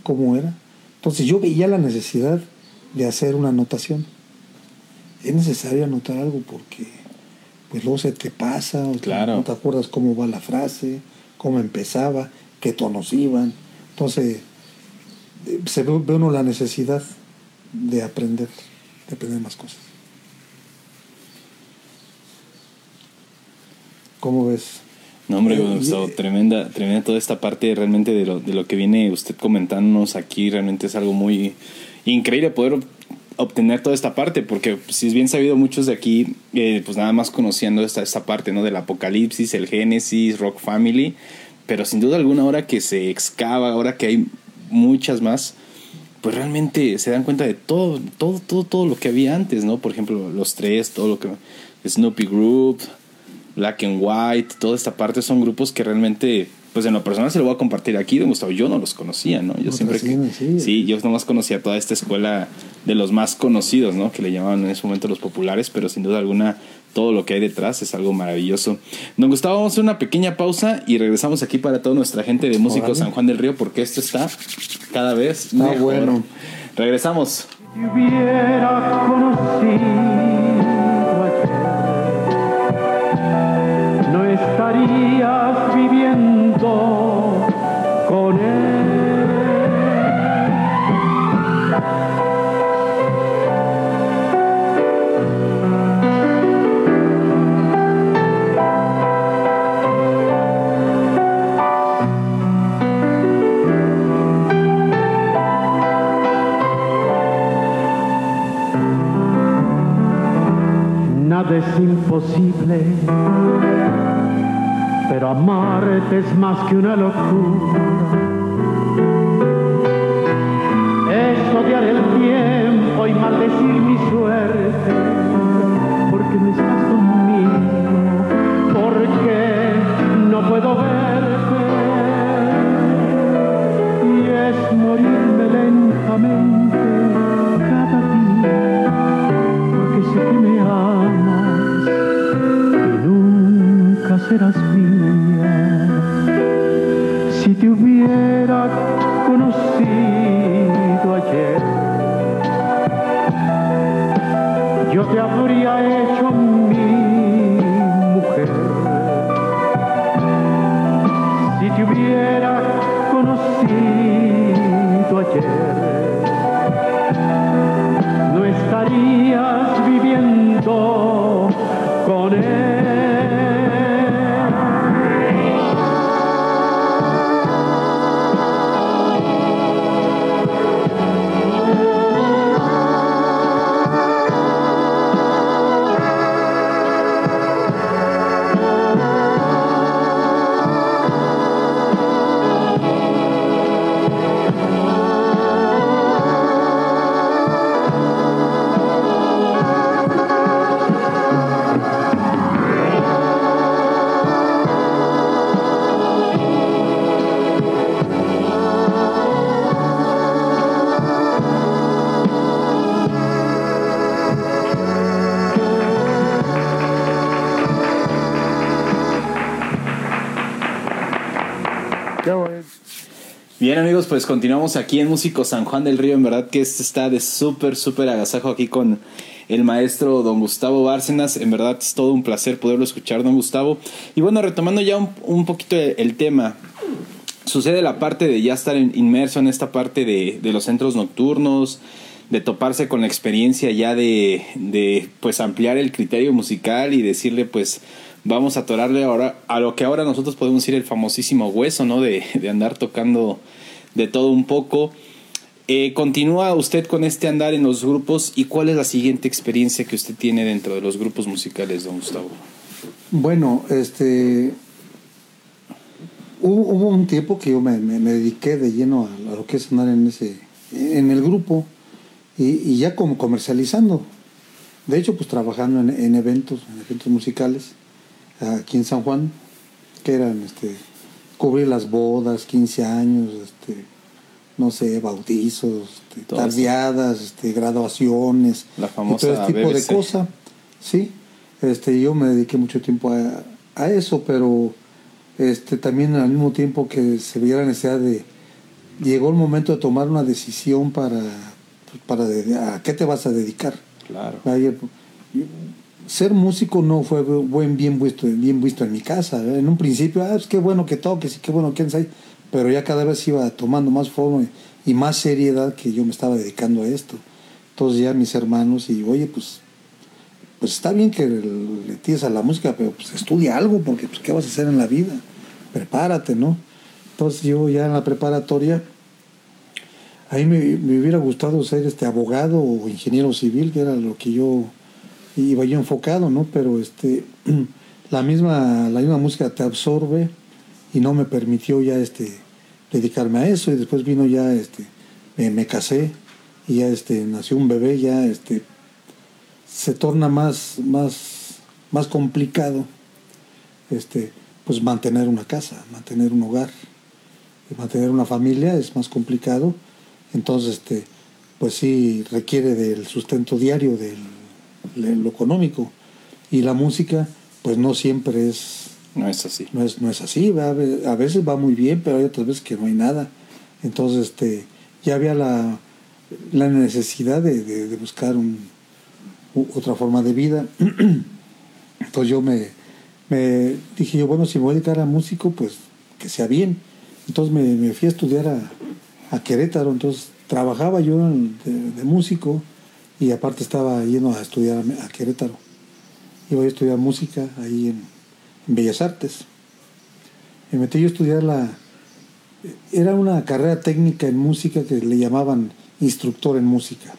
cómo era. Entonces yo veía la necesidad de hacer una anotación. Es necesario anotar algo porque pues luego se te pasa, o Claro. no te acuerdas cómo va la frase, cómo empezaba, qué tonos iban. Entonces se ve, ve uno la necesidad de aprender, de aprender más cosas. ¿Cómo ves? No, hombre, Eh, Gustavo, tremenda, tremenda toda esta parte realmente de lo, de lo que viene usted comentándonos aquí, realmente es algo muy increíble poder ob- obtener toda esta parte, porque pues, si es bien sabido, muchos de aquí, eh, pues nada más conociendo esta, esta parte, ¿no? Del Apocalipsis, el Génesis, Rock Family, pero sin duda alguna ahora que se excava, ahora que hay muchas más, pues realmente se dan cuenta de todo, todo, todo, todo lo que había antes, ¿no? Por ejemplo, los tres, todo lo que... Snoopy Group, Black and White, toda esta parte son grupos que realmente, pues en lo personal se lo voy a compartir aquí, don Gustavo, yo no los conocía, ¿no? Yo No, siempre que, sí, yo nomás conocía toda esta escuela de los más conocidos, ¿no? Que le llamaban en ese momento los populares, pero sin duda alguna todo lo que hay detrás es algo maravilloso. Don Gustavo, vamos a hacer una pequeña pausa y regresamos aquí para toda nuestra gente de Músicos Órale. San Juan del Río porque esto está cada vez mejor. bueno. Regresamos. Si imposible, pero amarte es más que una locura. Es odiar el tiempo y maldecir mi suerte, pues continuamos aquí en Músico San Juan del Río. En verdad que este está de súper, súper agasajo aquí con el maestro don Gustavo Bárcenas. En verdad es todo un placer poderlo escuchar, don Gustavo. Y bueno, retomando ya un, poquito el, tema. Sucede la parte de ya estar inmerso en esta parte de, de los centros nocturnos, de toparse con la experiencia ya de, de pues ampliar el criterio musical y decirle pues vamos a atorarle ahora a lo que ahora nosotros podemos decir el famosísimo hueso, ¿no? De, de andar tocando de todo un poco. Eh, ¿Continúa usted con este andar en los grupos y cuál es la siguiente experiencia que usted tiene dentro de los grupos musicales, don Gustavo? Bueno, este hubo, hubo un tiempo que yo me, dediqué de lleno a, lo que es andar en ese en el grupo y, y ya como comercializando. De hecho, pues trabajando en, en eventos, en eventos musicales aquí en San Juan, que eran este cubrir las bodas, 15 años, este no sé, bautizos, este, tardeadas, este, graduaciones, La y famosa todo ese tipo BBC. de cosas. Sí, este, yo me dediqué mucho tiempo a, a eso, pero este, también al mismo tiempo que se veía la necesidad de... Llegó el momento de tomar una decisión para, pues, para de- a qué te vas a dedicar. Claro. Ser músico no fue buen, bien, visto, bien visto en mi casa. En un principio, ah, pues qué bueno que toques y qué bueno que ensayes, pero ya cada vez iba tomando más forma y más seriedad que yo me estaba dedicando a esto. Entonces ya mis hermanos y, oye, pues, pues está bien que le tires a la música, pero pues estudia algo, porque pues, ¿qué vas a hacer en la vida? Prepárate, ¿no? Entonces yo ya en la preparatoria, ahí me, me hubiera gustado ser este abogado o ingeniero civil, que era lo que yo iba yo enfocado, ¿no? Pero este la misma, la misma música te absorbe y no me permitió ya este dedicarme a eso. Y después vino ya este me, casé y ya este nació un bebé ya este se torna más más más complicado este pues mantener una casa mantener un hogar. Y mantener una familia es más complicado. Entonces este pues sí requiere del sustento diario del de lo económico y la música pues no siempre es No es así. no es, no es así, ¿va? a ve- a veces va muy bien, pero hay otras veces que no hay nada. Entonces, este, ya había la, la necesidad de, de- de buscar un, u- otra forma de vida. Entonces yo me, me dije yo, bueno, si me voy a dedicar a músico, pues que sea bien. Entonces me, me fui a estudiar a, a Querétaro, entonces trabajaba yo de, de músico y aparte estaba yendo a estudiar a, Querétaro. Iba a estudiar música ahí en, Bellas Artes. Me metí yo a estudiar la... Era una carrera técnica en música que le llamaban instructor en música.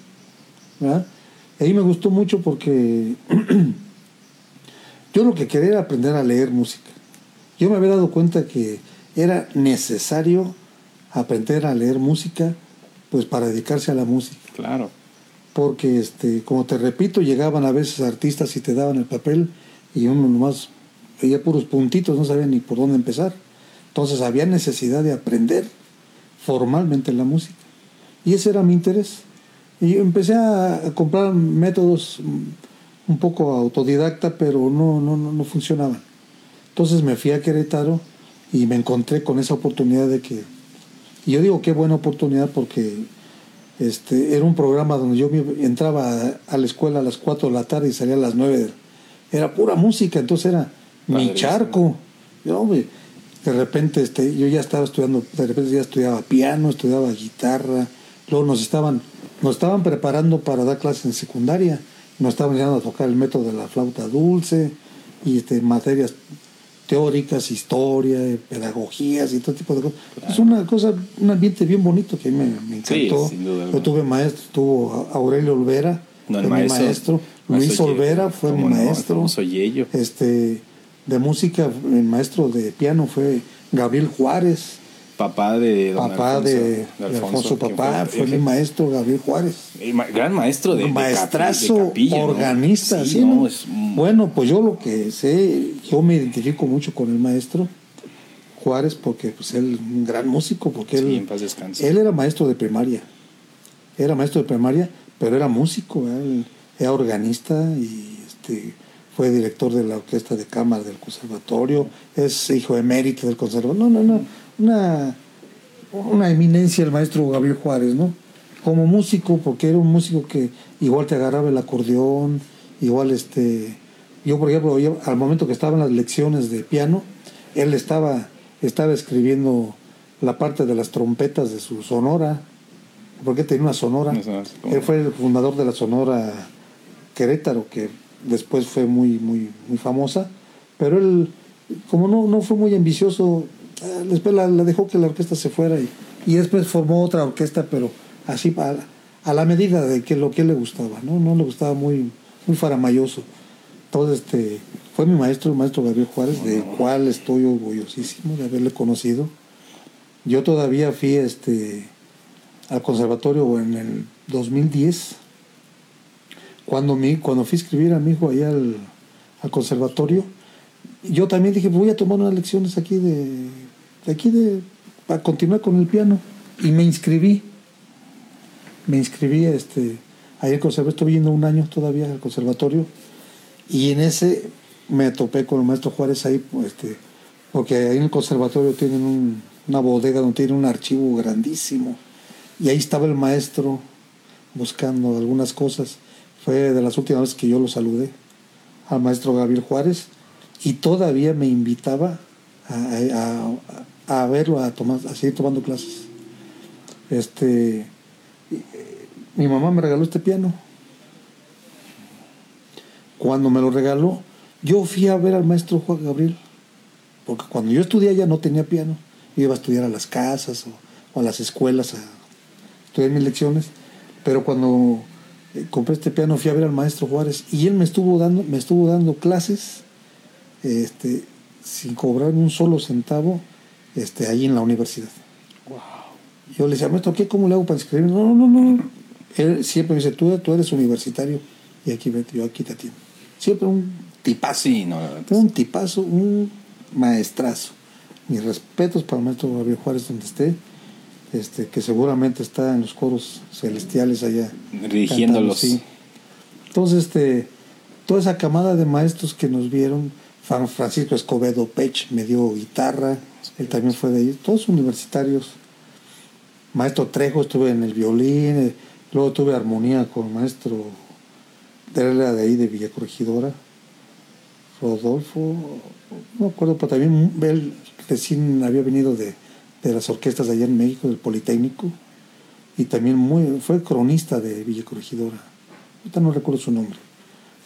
ahí me gustó mucho porque yo lo que quería era aprender a leer música. Yo me había dado cuenta que era necesario aprender a leer música pues para dedicarse a la música Claro. Porque este como te repito llegaban a veces artistas y te daban el papel y uno nomás veía puros puntitos no sabía ni por dónde empezar. Entonces había necesidad de aprender formalmente la música. Y ese era mi interés. Y empecé a, comprar métodos un poco autodidacta pero no no no, no funcionaban. Entonces me fui a Querétaro y me encontré con esa oportunidad de que y yo digo qué buena oportunidad porque este, era un programa donde yo entraba a, la escuela a las 4 de la tarde y salía a las 9. de- Era pura música, entonces era mi charco. Yo, de repente este, yo ya estaba estudiando, de repente ya estudiaba piano, estudiaba guitarra, luego nos estaban, nos estaban preparando para dar clases en secundaria, nos estaban enseñando a tocar el método de la flauta dulce y este, materias teóricas, historia, pedagogías y todo tipo de cosas. Es una cosa, un ambiente bien bonito que a mí me, me Sí, encantó. sin duda Yo tuve maestro, tuvo Aurelio Olvera, No, el fue mi maestro- Luis Yello, Olvera fue mi no, maestro. famoso Yello. Este, de música, el maestro de piano fue Gabriel Juárez, Papá de don papá Alfonso, de, de Alfonso, papá, fue, mi maestro Gabriel Juárez. ma- gran maestro de, maestrazo, de capilla, ¿no? organista, Sí, sí, no, ¿no? es Bueno, pues yo lo que sé, yo me identifico mucho con el maestro Juárez porque pues él un gran músico, porque Sí, él, en paz descanse. él era maestro de primaria, era maestro de primaria, pero era músico. Él era organista y este fue director de la orquesta de cámara del conservatorio, es hijo emérito del conservatorio, no, no, no, una una eminencia el maestro Gabriel Juárez, ¿no? Como músico, porque era un músico que igual te agarraba el acordeón, igual este, yo por ejemplo, yo, al momento que estaban las lecciones de piano, él estaba, estaba escribiendo la parte de las trompetas de su sonora, porque tenía una sonora. Él fue el fundador de la sonora Querétaro, que después fue muy, muy, muy famosa. Pero él, como no, no fue muy ambicioso, eh, después la, la dejó que la orquesta se fuera y, y después formó otra orquesta, pero así a, a la medida de que lo que le gustaba, ¿no? No le gustaba muy, muy faramayoso. Entonces, este, fue mi maestro, el maestro Gabriel Juárez, del cual estoy orgullosísimo de haberle conocido. Yo todavía fui este, al conservatorio en el 2010, cuando, mi, cuando fui a escribir a mi hijo allá al, al conservatorio. Yo también dije, voy a tomar unas lecciones aquí de, de aquí de, para continuar con el piano. Y me inscribí. Me inscribí este, ahí al conservatorio, estuve yendo un año todavía al conservatorio. Y en ese me topé con el maestro Juárez ahí, pues, este, porque ahí en el conservatorio tienen un- una bodega donde tienen un archivo grandísimo. Y ahí estaba el maestro buscando algunas cosas. Fue de las últimas veces que yo lo saludé al maestro Gabriel Juárez y todavía me invitaba a, a- a verlo, a, tomar, a seguir tomando clases. Este, mi mamá me regaló este piano. Cuando me lo regaló, yo fui a ver al maestro Juan Gabriel, porque cuando yo estudié ya no tenía piano. Yo iba a estudiar a las casas o, o a las escuelas a estudiar mis lecciones, pero cuando eh, compré este piano fui a ver al maestro Juárez y él me estuvo dando, me estuvo dando clases este, sin cobrar un solo centavo este, ahí en la universidad. Yo le decía, maestro, ¿qué? ¿Cómo le hago para inscribirme? No, no, no, no. Él siempre me dice, tú, tú eres universitario y aquí vete, yo aquí te atiendo. Siempre un tipazo. Sí, no, Un tipazo, un maestrazo. Mis respetos para el maestro Gabriel Juárez donde esté, este, que seguramente está en los coros celestiales allá. Dirigiéndolos. sí. Entonces, este, toda esa camada de maestros que nos vieron, Fran- Francisco Escobedo Pech me dio guitarra, él también fue de ahí, todos universitarios. Maestro Trejo estuve en el violín, eh, luego tuve armonía con el maestro, era de ahí de Villa Corregidora, Rodolfo, no me acuerdo, pero también él recién había venido de, de las orquestas de allá en México, del Politécnico, y también muy, fue cronista de Villa Corregidora. Ahorita no recuerdo su nombre,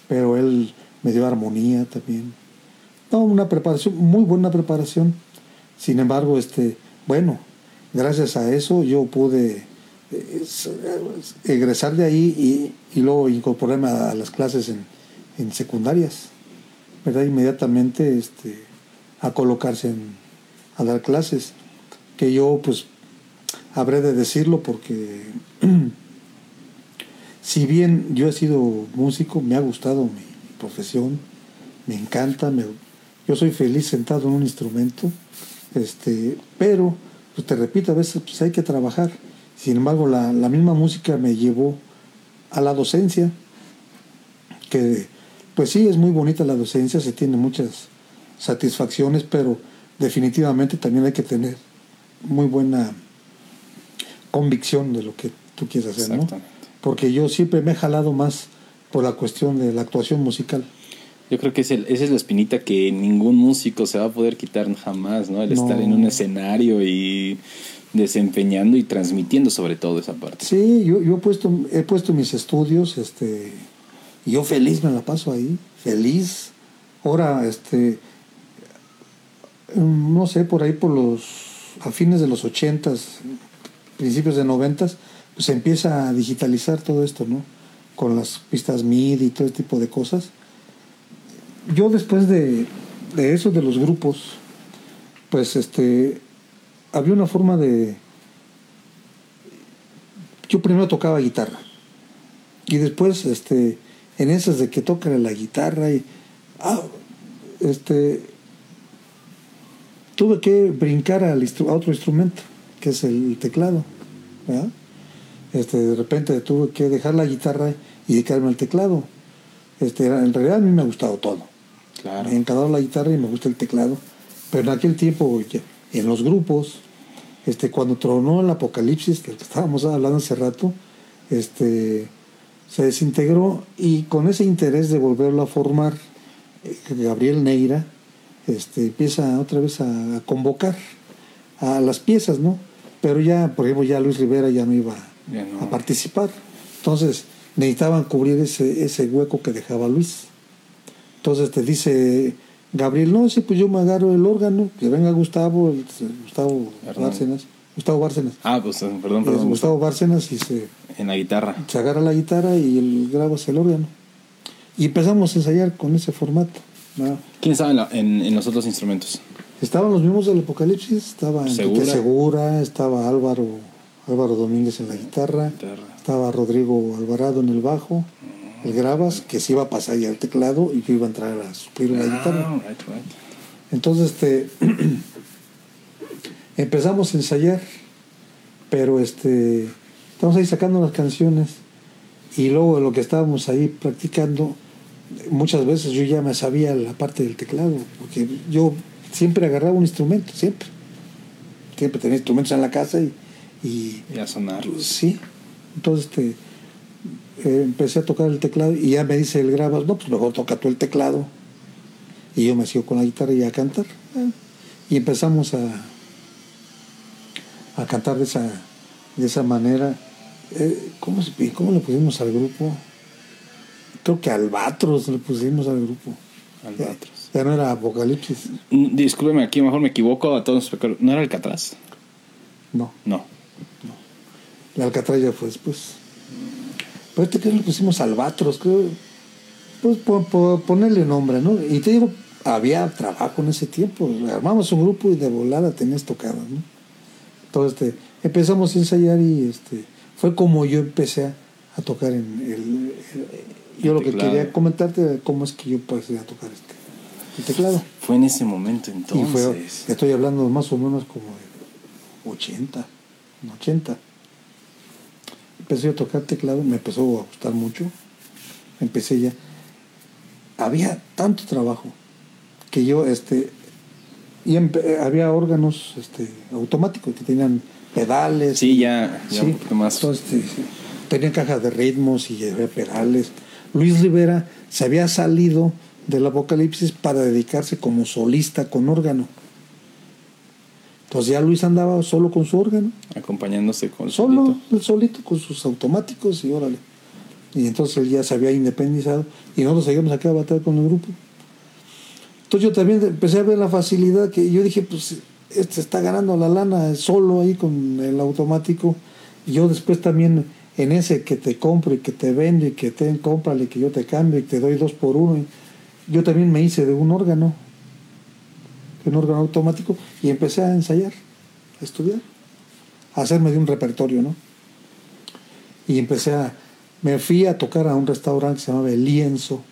pero él me dio armonía también. No, una preparación, muy buena preparación. Sin embargo, este, bueno, gracias a eso yo pude egresar de ahí y, y luego incorporarme a, a las clases en, en secundarias, ¿verdad? Inmediatamente este, a colocarse en, a dar clases, que yo pues habré de decirlo porque si bien yo he sido músico, me ha gustado mi, mi profesión, me encanta, me- yo soy feliz sentado en un instrumento, este, pero, pues te repito, a veces pues, hay que trabajar. Sin embargo, la, la misma música me llevó a la docencia, que pues sí, es muy bonita la docencia, se tiene muchas satisfacciones, pero definitivamente también hay que tener muy buena convicción de lo que tú quieres hacer, ¿no? Porque yo siempre me he jalado más por la cuestión de la actuación musical. Yo creo que es el- esa es la espinita que ningún músico se va a poder quitar jamás, ¿no? El No. estar en un escenario y desempeñando y transmitiendo sobre todo esa parte. Sí, yo, yo he puesto, he puesto mis estudios, este, y yo feliz me la paso ahí, feliz. Ahora, este, mm, no sé, por ahí por los, a fines de los ochentas, principios de noventas, pues se empieza a digitalizar todo esto, ¿no? Con las pistas MIDI y todo ese tipo de cosas. Yo después de, de eso, de los grupos, pues este, había una forma de, yo primero tocaba guitarra y después este en esas de que toca la guitarra y ah, este tuve que brincar al a otro instrumento que es el teclado ¿verdad? este de repente tuve que dejar la guitarra y dedicarme al teclado este en realidad a mí me ha gustado todo Claro. me ha encantado la guitarra y me gusta el teclado. Pero en aquel tiempo, ya- en los grupos, este, cuando tronó el apocalipsis, del que estábamos hablando hace rato, este, se desintegró y con ese interés de volverlo a formar, eh, Gabriel Neira este, empieza otra vez a, a convocar a las piezas, ¿no? Pero ya, por ejemplo, ya Luis Rivera ya no iba, Ya no. a participar. Entonces necesitaban cubrir ese, ese hueco que dejaba Luis. Entonces te dice Gabriel, no, sí, pues yo me agarro el órgano, que venga Gustavo, el- Gustavo Hernán. Bárcenas, Gustavo Bárcenas. Ah, pues perdón, Es perdón. Gustavo Bárcenas y se, En la guitarra. se agarra la guitarra y él grabas el órgano. Y empezamos a ensayar con ese formato. ¿no? ¿Quién estaba en, la- en- en los otros instrumentos? Estaban los mismos del Apocalipsis, estaba ¿Segura? Segura, estaba Álvaro, Álvaro Domínguez en la guitarra, Guitarra. estaba Rodrigo Alvarado en el bajo, el grabas, que se iba a pasar ya al teclado y yo iba a entrar a suplir la guitarra. Ah, right, right. Entonces este empezamos a ensayar, pero este estamos ahí sacando las canciones y luego de lo que estábamos ahí practicando, muchas veces yo ya me sabía la parte del teclado, porque yo siempre agarraba un instrumento, siempre. Siempre tenía instrumentos en la casa y, y Y a sonarlos. sí. Entonces este, eh, empecé a tocar el teclado y ya me dice el grabas, no, pues mejor toca tú el teclado. Y yo me sigo con la guitarra y a cantar. Y empezamos a, a cantar de esa, de esa manera. Eh, ¿cómo, ¿Cómo le pusimos al grupo? Creo que Albatros le pusimos al grupo. Albatros. Ya, ya no era Apocalipsis. Discúlpeme, aquí mejor me equivoco a todos. ¿No era Alcatraz? No, No. la Alcatraz ya fue después. Pero este creo que le pusimos Albatros, creo. Pues por, por ponerle nombre, ¿no? Y te digo, había trabajo en ese tiempo. Armamos un grupo y de volada tenías tocado, ¿no? Entonces este, empezamos a ensayar y este fue como yo empecé a, a tocar en el, el- yo lo que quería comentarte era cómo es que yo empecé a tocar este el teclado. Fue en ese momento Y fue, entonces. estoy hablando más o menos como de 80, 80. Empecé a tocar teclado, me empezó a gustar mucho. Empecé ya. Había tanto trabajo que yo, este, y había órganos este, automáticos que tenían pedales. Sí, ya, ya Sí, un poquito más. entonces, este, sí, tenía cajas de ritmos y había pedales. Luis Rivera se había salido del Apocalipsis para dedicarse como solista con órgano. Entonces ya Luis andaba solo con su órgano, acompañándose con solo, solito. él solito con sus automáticos y órale. Y entonces él ya se había independizado y nosotros seguimos acá a batallar con el grupo. Entonces yo también empecé a ver la facilidad que yo dije, pues este está ganando la lana solo ahí con el automático. Y yo después también en ese que te compro y que te vendo y que te cómprale, que yo te cambio y te doy dos por uno. y yo también me hice de un órgano, de un órgano automático, y empecé a ensayar, a estudiar, a hacerme de un repertorio, ¿no? Y empecé a, me fui a tocar a un restaurante que se llamaba El Lienzo,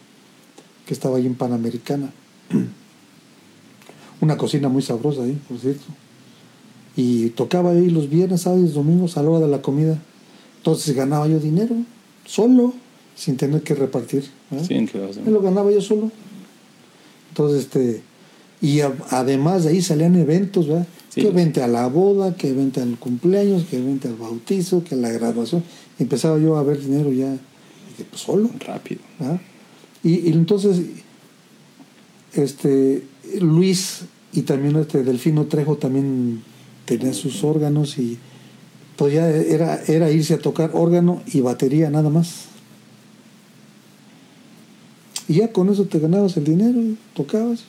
que estaba ahí en Panamericana. Una cocina muy sabrosa ahí, por cierto. Y tocaba ahí los viernes, sábados y domingos a la hora de la comida. Entonces ganaba yo dinero, solo, sin tener que repartir. Sí, los Me lo ganaba yo solo. Entonces, este, y a- además de ahí salían eventos, ¿verdad? Sí. Que vente a la boda, que vente al cumpleaños, que vente al bautizo, que a la graduación. Empezaba yo a ver dinero ya, pues solo. rápido. ¿verdad? Y, y entonces, este, Luis y también este Delfino Trejo también tenía sus órganos y pues ya era, era irse a tocar órgano y batería nada más. Y ya con eso te ganabas el dinero, y tocabas,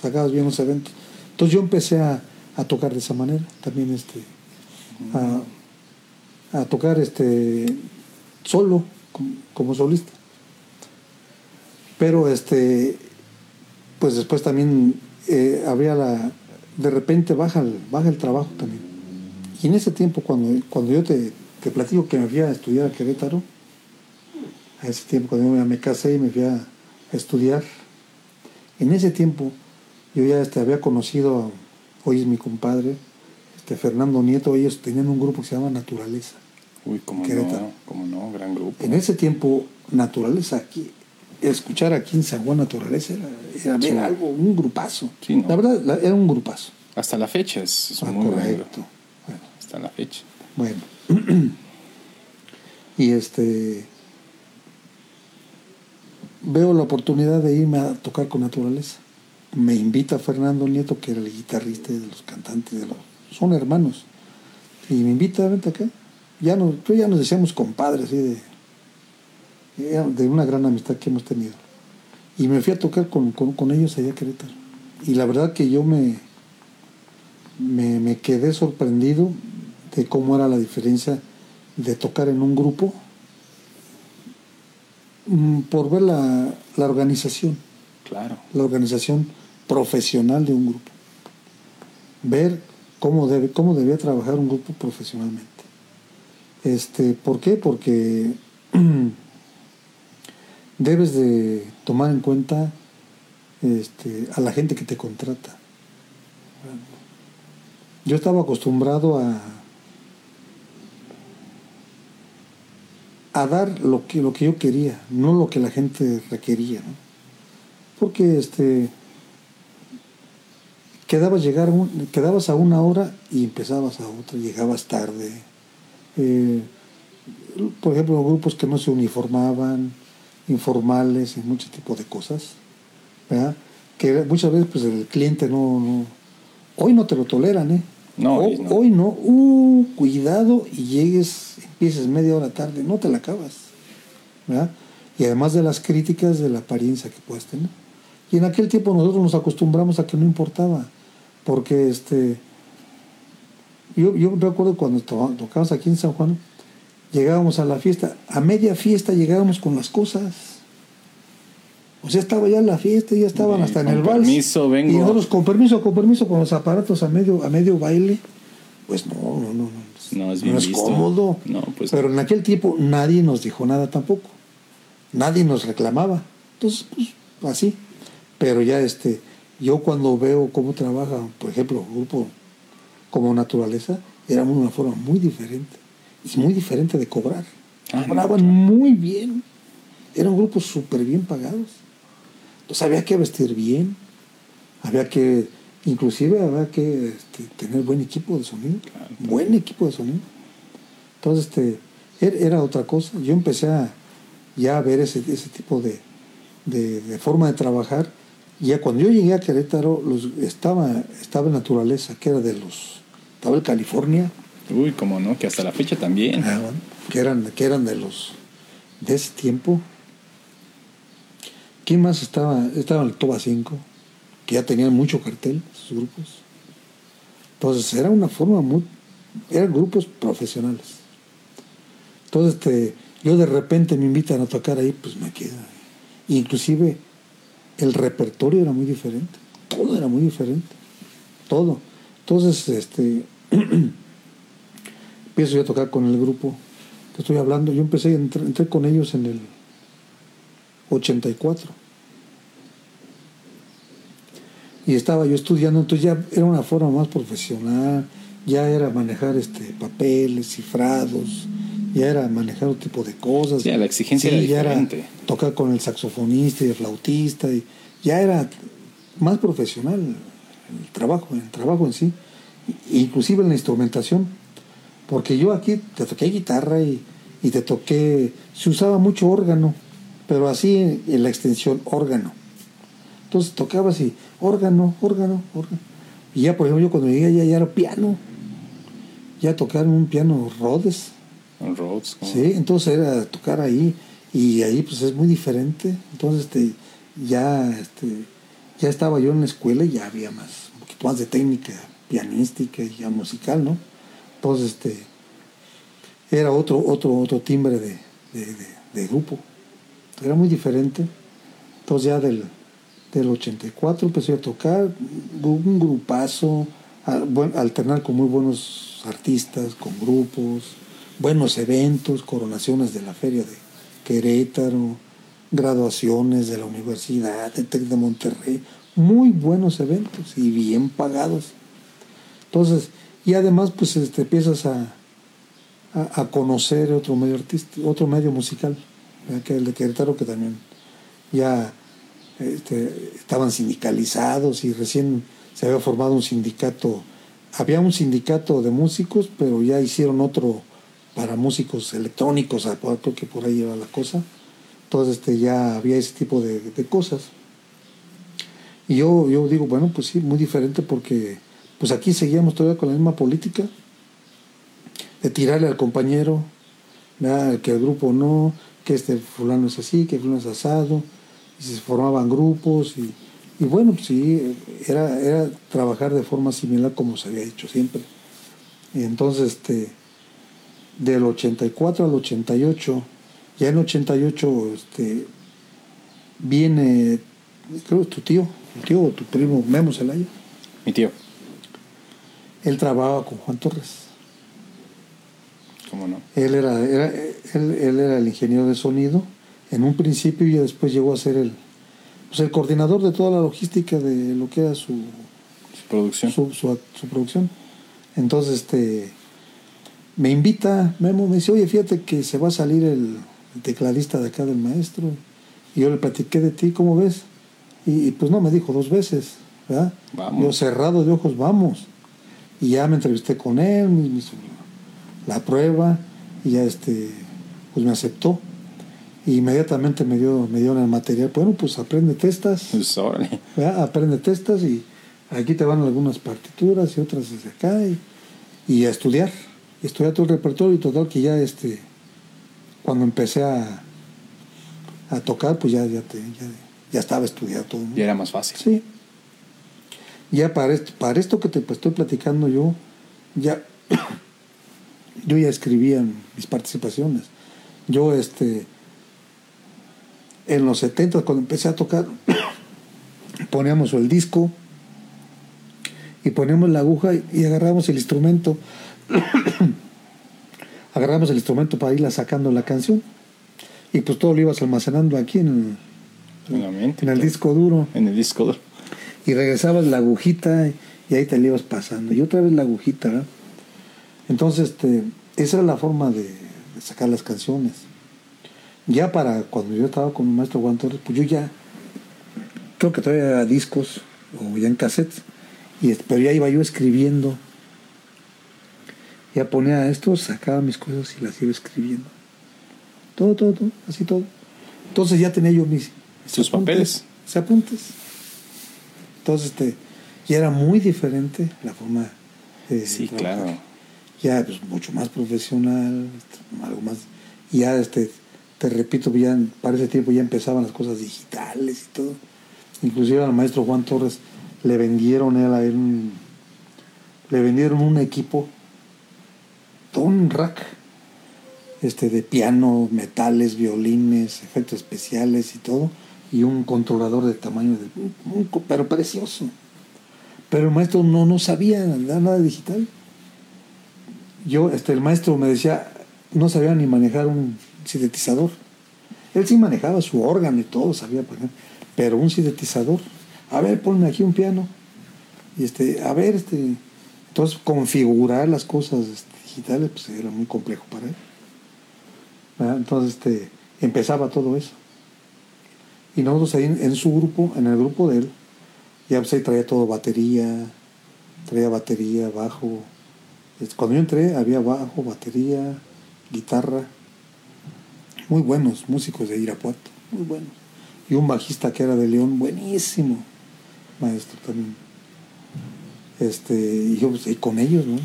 sacabas bien los eventos. Entonces yo empecé a, a tocar de esa manera, también este, a, a tocar este solo, como, solista. Pero este, pues después también eh, había la, de repente baja el, baja el trabajo también. Y en ese tiempo, cuando, cuando yo te, te platico que me fui a estudiar a Querétaro, a ese tiempo cuando yo me casé y me fui a estudiar, en ese tiempo yo ya este, había conocido, hoy es mi compadre, este, Fernando Nieto, ellos tenían un grupo que se llama Naturaleza. Uy, como Querétaro. no, no, gran grupo. En ese tiempo, Naturaleza aquí, escuchar aquí en San Juan Naturaleza era, era Sí. algo, un grupazo. Sí, ¿no? La verdad, la- era un grupazo. Hasta la fecha es, es Ah, muy correcto. Bueno, Hasta la fecha. bueno. y este veo la oportunidad de irme a tocar con Naturaleza. Me invita Fernando Nieto, que era el guitarrista de los cantantes de los. Son hermanos. Y me invita, vente acá. ya no, pues ya nos decíamos compadres, así de, de una gran amistad que hemos tenido. Y me fui a tocar con, con, con ellos allá a Querétaro. Y la verdad que yo me, me, me quedé sorprendido de cómo era la diferencia de tocar en un grupo mm, por ver la, la organización, Claro. la organización profesional de un grupo. Ver cómo, debe, cómo debía trabajar un grupo profesionalmente. Este, ¿Por qué? Porque debes de tomar en cuenta este, a la gente que te contrata. Yo estaba acostumbrado a, a dar lo que, lo que yo quería, no lo que la gente requería. Porque este, quedabas, llegar un- quedabas a una hora y empezabas a otra, llegabas tarde. Eh, por ejemplo, grupos que no se uniformaban, informales y muchos tipos de cosas, ¿verdad? que muchas veces pues el cliente no, no- hoy no te lo toleran, ¿eh? No, hoy, hoy no. hoy no, uh, cuidado y llegues, empieces media hora tarde, no te la acabas, ¿verdad? Y además de las críticas de la apariencia que puedes tener. Y en aquel tiempo nosotros nos acostumbramos a que no importaba, porque este, yo, yo recuerdo cuando to- tocábamos aquí en San Juan, llegábamos a la fiesta, a media fiesta llegábamos con las cosas. O sea, estaba ya la fiesta, ya estaban hasta en el vals. permiso, vengo. Y nosotros con permiso, con permiso, con los aparatos a medio, a medio baile. Pues no, no, no. No, No es bien visto. cómodo. No, pues Pero en aquel tiempo nadie nos dijo nada tampoco. Nadie nos reclamaba. Entonces, pues, así. Pero ya este, yo cuando veo cómo trabaja, por ejemplo, un grupo como Naturaleza, era una forma muy diferente. Y muy diferente de cobrar. Ah, Cobraban muy bien. Eran grupos súper bien pagados. Entonces había que vestir bien. Había que, inclusive había que este, tener buen equipo de sonido. Buen equipo de sonido. Entonces, este, er- era otra cosa. Yo empecé a ya a ver ese, ese tipo de, de- de forma de trabajar. Ya cuando yo llegué a Querétaro, los, estaba, estaba en Naturaleza, que era de los... Estaba el California, Uy, como no, que hasta la fecha también. ah, bueno, que, eran, que eran de los... de ese tiempo. ¿Quién más estaba? Estaba el Toba 5, que ya tenían mucho cartel, sus grupos. Entonces era una forma muy... eran grupos profesionales. Entonces este, yo de repente me invitan a tocar ahí, pues me quedo. Inclusive el repertorio era muy diferente. Todo era muy diferente. Todo. Entonces, este, empiezo yo a tocar con el grupo que estoy hablando. Yo empecé, entré, entré con ellos en el 84. Y estaba yo estudiando, entonces ya era una forma más profesional, ya era manejar este papeles, cifrados, ya era manejar otro tipo de cosas. Sí, la exigencia era ya diferente. tocar con el saxofonista y el flautista, y ya era más profesional el trabajo, el trabajo en sí, inclusive en la instrumentación, porque yo aquí te toqué guitarra y, y te toqué, se usaba mucho órgano, pero así en la extensión órgano. Entonces tocabas y órgano, órgano, órgano. Y ya, por ejemplo, yo cuando llegué allá ya era piano. Ya tocaron un piano Rhodes. Con Rhodes. Sí, entonces era tocar ahí y ahí pues es muy diferente. Entonces este, ya, este, ya estaba yo en la escuela y ya había más, un poquito más de técnica pianística y ya musical, ¿no? Entonces este, era otro, otro, otro timbre de, de, de- de grupo. Era muy diferente. Entonces ya del, del 84 empecé a tocar un grupazo, alternar con muy buenos artistas, con grupos, buenos eventos, coronaciones de la feria de Querétaro, graduaciones de la universidad, de Tec de Monterrey, muy buenos eventos y bien pagados. Entonces, y además pues este, empiezas a, a, conocer otro medio artístico, otro medio musical, que el de Querétaro que también ya este, estaban sindicalizados y recién se había formado un sindicato, había un sindicato de músicos, pero ya hicieron otro para músicos electrónicos, creo que por ahí iba la cosa. Entonces este, ya había ese tipo de, de cosas. Y yo, yo digo, bueno, pues sí, muy diferente porque pues aquí seguíamos todavía con la misma política. de tirarle al compañero, ¿verdad? que el grupo no, que este fulano es así, que fulano es asado, y se formaban grupos y, y bueno, pues sí, era, era trabajar de forma similar como se había hecho siempre. Y entonces, este, del 84 al 88, ya en 88, este, viene, creo, tu tío, tu tío o tu primo Memo Zelaya, Mi tío, él trabajaba con Juan Torres. ¿cómo no? Él era, era- él, él era el ingeniero de sonido en un principio y después llegó a ser el, pues el coordinador de toda la logística de lo que era su, Su producción. su, su- su producción. Entonces, este, me invita, Memo, me dice, oye, fíjate que se va a salir el, el tecladista de acá del maestro. Y yo le platiqué de ti, ¿cómo ves? Y, y, pues no, me dijo dos veces, ¿verdad? Vamos. Yo cerrado de ojos, vamos. Y ya me entrevisté con él, me hizo la prueba, y ya este, pues me aceptó. Y inmediatamente me dio, me dio el material, bueno, pues aprende testas. Pues, órale. ¿verdad? aprende testas y aquí te van algunas partituras y otras desde acá y, y a estudiar, y estudiar todo el repertorio y total que ya este cuando empecé a, a tocar pues ya ya, te- ya, ya estaba estudiado todo ¿no? Ya era más fácil. sí ya para esto, para esto que te pues, estoy platicando yo ya yo ya escribía mis participaciones yo este en los 70 cuando empecé a tocar poníamos el disco y poníamos la aguja y agarramos el instrumento agarramos el instrumento para irla sacando la canción y pues todo lo ibas almacenando aquí en En la mente. el, en el disco duro En el disco duro. y regresabas la agujita y ahí te la ibas pasando y otra vez la agujita ¿verdad? entonces este, esa era la forma de, de sacar las canciones ya para cuando yo estaba con el maestro Juan Torres pues yo ya creo que todavía era discos o ya en cassettes y, pero ya iba yo escribiendo ya ponía esto sacaba mis cosas y las iba escribiendo. Todo todo todo así todo. Entonces ya tenía yo mis, Tus papeles. mis apuntes. Entonces este ya era muy diferente la forma de Sí, claro. ya pues mucho más profesional algo más. Y ya este te repito ya para ese tiempo ya empezaban las cosas digitales y todo. Inclusive al maestro Juan Torres le vendieron él a él un- le vendieron un equipo todo un rack este de piano metales violines efectos especiales y todo y un controlador de tamaño de pero precioso pero el maestro no no sabía nada, digital yo, este, el maestro me decía, no sabía ni manejar un sintetizador. Él sí manejaba su órgano y todo, sabía, pero un sintetizador. A ver, ponme aquí un piano. Y este, a ver, este. Entonces, configurar las cosas este, digitales, pues era muy complejo para él. Entonces, este, empezaba todo eso. Y nosotros ahí en, su grupo, en el grupo de él, ya pues traía todo batería, traía batería, bajo, Cuando yo entré había bajo, batería, guitarra, muy buenos músicos de Irapuato, muy buenos. Y un bajista que era de León, buenísimo, maestro también. Este, y yo pues, con ellos, ¿no?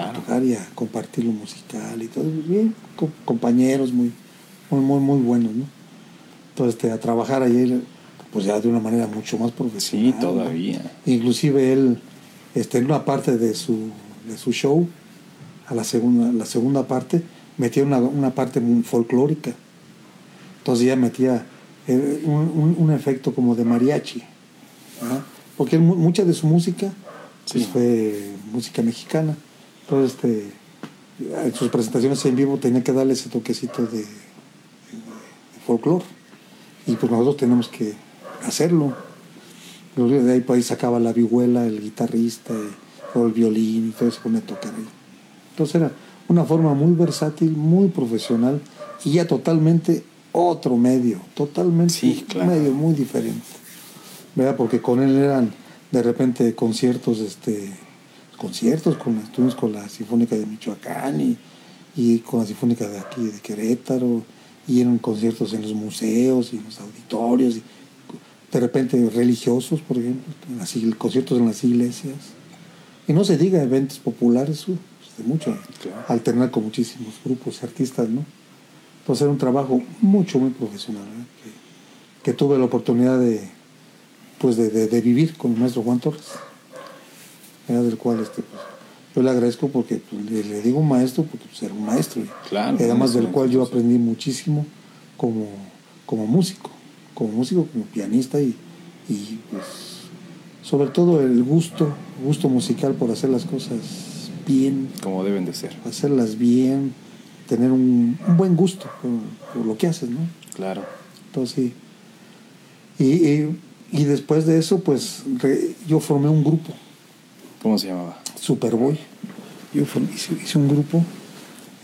A Claro. tocar y a compartir lo musical y todo, bien, co- compañeros muy, muy, muy, muy buenos, ¿no? Entonces, este, a trabajar ahí, pues ya de una manera mucho más profesional. Sí, ¿no? todavía. Inclusive él, este, en una parte de su, de su show, a la segunda, la segunda parte, metía una, una parte muy folclórica. Entonces ya metía eh, un, un- un efecto como de mariachi. ¿verdad? Porque él mucha de su música pues, Sí. fue música mexicana. Entonces, este, en sus presentaciones en vivo tenía que darle ese toquecito de, de folclore. Y pues nosotros tenemos que hacerlo. De ahí, pues, ahí sacaba la vihuela, el guitarrista, y- o el violín, y todo ponía a tocar ahí. Entonces era una forma muy versátil, muy profesional y ya totalmente otro medio, totalmente Sí, claro. un medio muy diferente. ¿Verdad? Porque con él eran de repente conciertos, este conciertos, con, estuvimos con la Sinfónica de Michoacán y, y con la Sinfónica de aquí de Querétaro, y eran conciertos en los museos y en los auditorios, y de repente religiosos, por ejemplo, en las, conciertos en las iglesias. Y no se diga eventos populares, uh, de mucho, Claro. alternar con muchísimos grupos y artistas, ¿no? Entonces era un trabajo mucho, muy profesional, ¿verdad? que, que tuve la oportunidad de, pues de, de- de vivir con el maestro Juan Torres, ¿verdad? del cual este, pues, yo le agradezco porque pues, le, le digo maestro porque pues, era un maestro, y- Claro, y además del cual yo aprendí muchísimo como, como músico, como músico, como pianista y, y pues sobre todo el gusto, gusto musical por hacer las cosas bien, Como deben de ser. hacerlas bien, tener un, un buen gusto por, por lo que haces, ¿no? Claro. Entonces, sí. Y, y, y después de eso, pues re- yo formé un grupo, ¿Cómo se llamaba? Superboy. Yo formé- hice, hice un grupo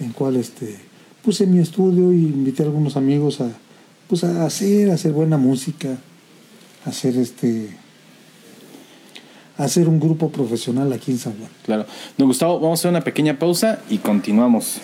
en cual este, puse mi estudio y invité a algunos amigos a, pues, a hacer, a hacer buena música, a hacer este a hacer un grupo profesional aquí en San Juan. Claro. Don Gustavo, vamos a hacer una pequeña pausa y continuamos.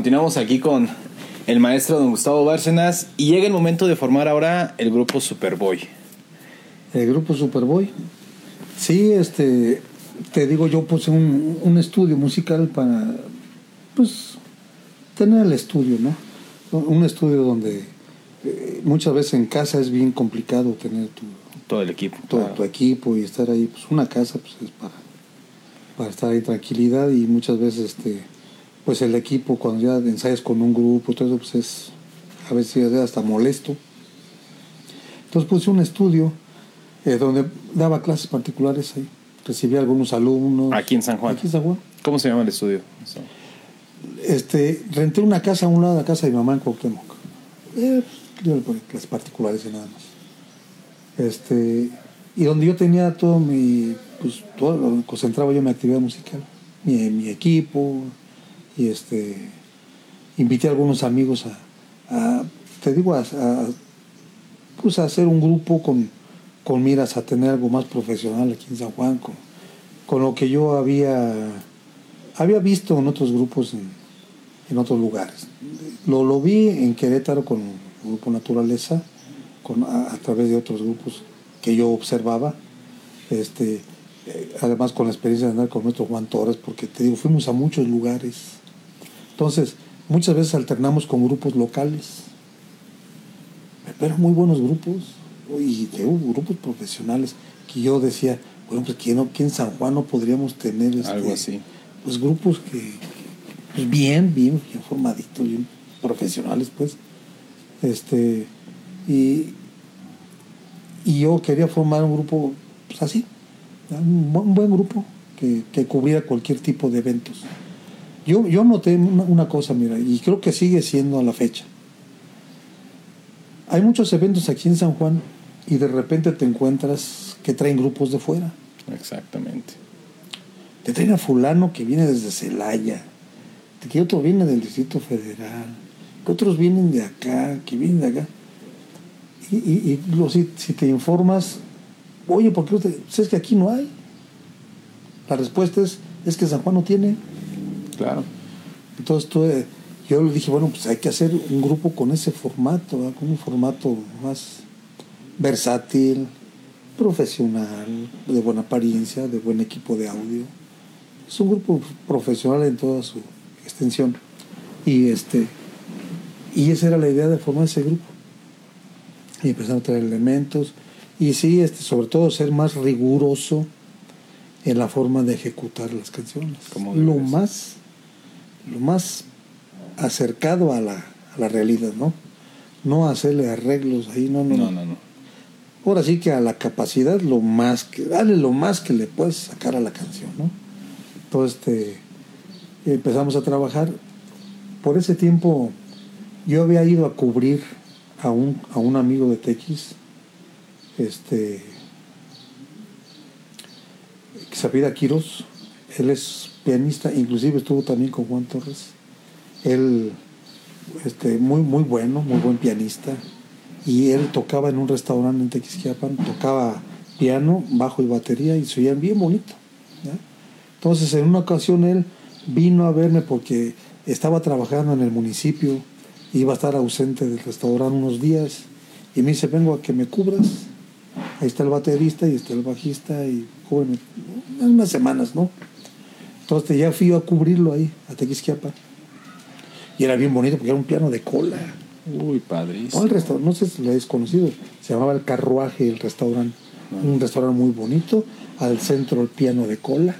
Continuamos aquí con el maestro don Gustavo Bárcenas y llega el momento de formar ahora el grupo Superboy. El grupo Superboy. Sí, este, te digo, yo puse un, un estudio musical para, pues, tener el estudio, ¿no? Un estudio donde eh, muchas veces en casa es bien complicado tener tu, Todo el equipo. todo claro. tu equipo y estar ahí. Pues una casa pues es para, para estar ahí tranquilidad y muchas veces este, pues el equipo cuando ya ensayas con un grupo, todo eso pues es a veces es hasta molesto. Entonces puse un estudio eh, donde daba clases particulares ahí. Recibía algunos alumnos. Aquí en San Juan. Aquí en San Juan. ¿Cómo se llama el estudio? Este, renté una casa a un lado de la casa de mi mamá en Cuauhtémoc. Eh, pues, yo le ponía clases particulares y nada más. Este, y donde yo tenía todo mi, pues todo, lo- concentraba yo mi actividad musical, mi, mi equipo, y este, invité a algunos amigos a, te digo, a, pues a hacer un grupo con, con miras a tener algo más profesional aquí en San Juan, con, con lo que yo había, había visto en otros grupos en, en otros lugares. Lo, lo vi en Querétaro con el Grupo Naturaleza, con, a, a través de otros grupos que yo observaba, este, eh, además con la experiencia de andar con nuestro Juan Torres, porque te digo, fuimos a muchos lugares. Entonces, muchas veces alternamos con grupos locales, pero muy buenos grupos, y te digo, grupos profesionales, que yo decía, bueno, pues aquí, no, aquí en San Juan no podríamos tener este, Algo así. pues grupos que pues, bien, bien, bien formaditos, bien profesionales, pues. Este, y, y yo quería formar un grupo pues, así, un buen, un buen grupo que, que cubriera cualquier tipo de eventos. Yo, yo noté una, una cosa, mira, y creo que sigue siendo a la fecha. Hay muchos eventos aquí en San Juan y de repente te encuentras que traen grupos de fuera. Exactamente. Te traen a fulano que viene desde Celaya, que otro viene del Distrito Federal, que otros vienen de acá, que vienen de acá. Y, y, y lo- si, si te informas, oye, ¿por qué te- pues es que aquí no hay? La respuesta es, es que San Juan no tiene. Claro. Entonces tú, eh, yo le dije, bueno, pues hay que hacer un grupo con ese formato, ¿verdad? con un formato más versátil, profesional, de buena apariencia, de buen equipo de audio. Es un grupo profesional en toda su extensión. Y este y esa era la idea de formar ese grupo. Y empezar a traer elementos. Y sí, este, sobre todo ser más riguroso en la forma de ejecutar las canciones. Lo más lo más acercado a la, a la realidad, ¿no? No hacerle arreglos ahí, no, no, No, no, no. Ahora sí que a la capacidad lo más que, dale lo más que le puedes sacar a la canción, ¿no? Entonces este, empezamos a trabajar. Por ese tiempo yo había ido a cubrir a un, a un amigo de TX, este, que se Quiros. Él es pianista, inclusive estuvo también con Juan Torres. Él, este, muy, muy bueno, muy buen pianista. Y él tocaba en un restaurante en Tequisquiapan, tocaba piano, bajo y batería y se oían bien bonito. Entonces, en una ocasión él vino a verme porque estaba trabajando en el municipio, iba a estar ausente del restaurante unos días y me dice, vengo a que me cubras. Ahí está el baterista y está el bajista y. En unas semanas, ¿no? Entonces ya fui yo a cubrirlo ahí, a Tequisquiapan. Y era bien bonito porque era un piano de cola. Uy, No, padrísimo. el restaurante, no sé si lo habéis conocido, se llamaba El Carruaje, el restaurante. Un restaurante muy bonito, al centro el piano de cola,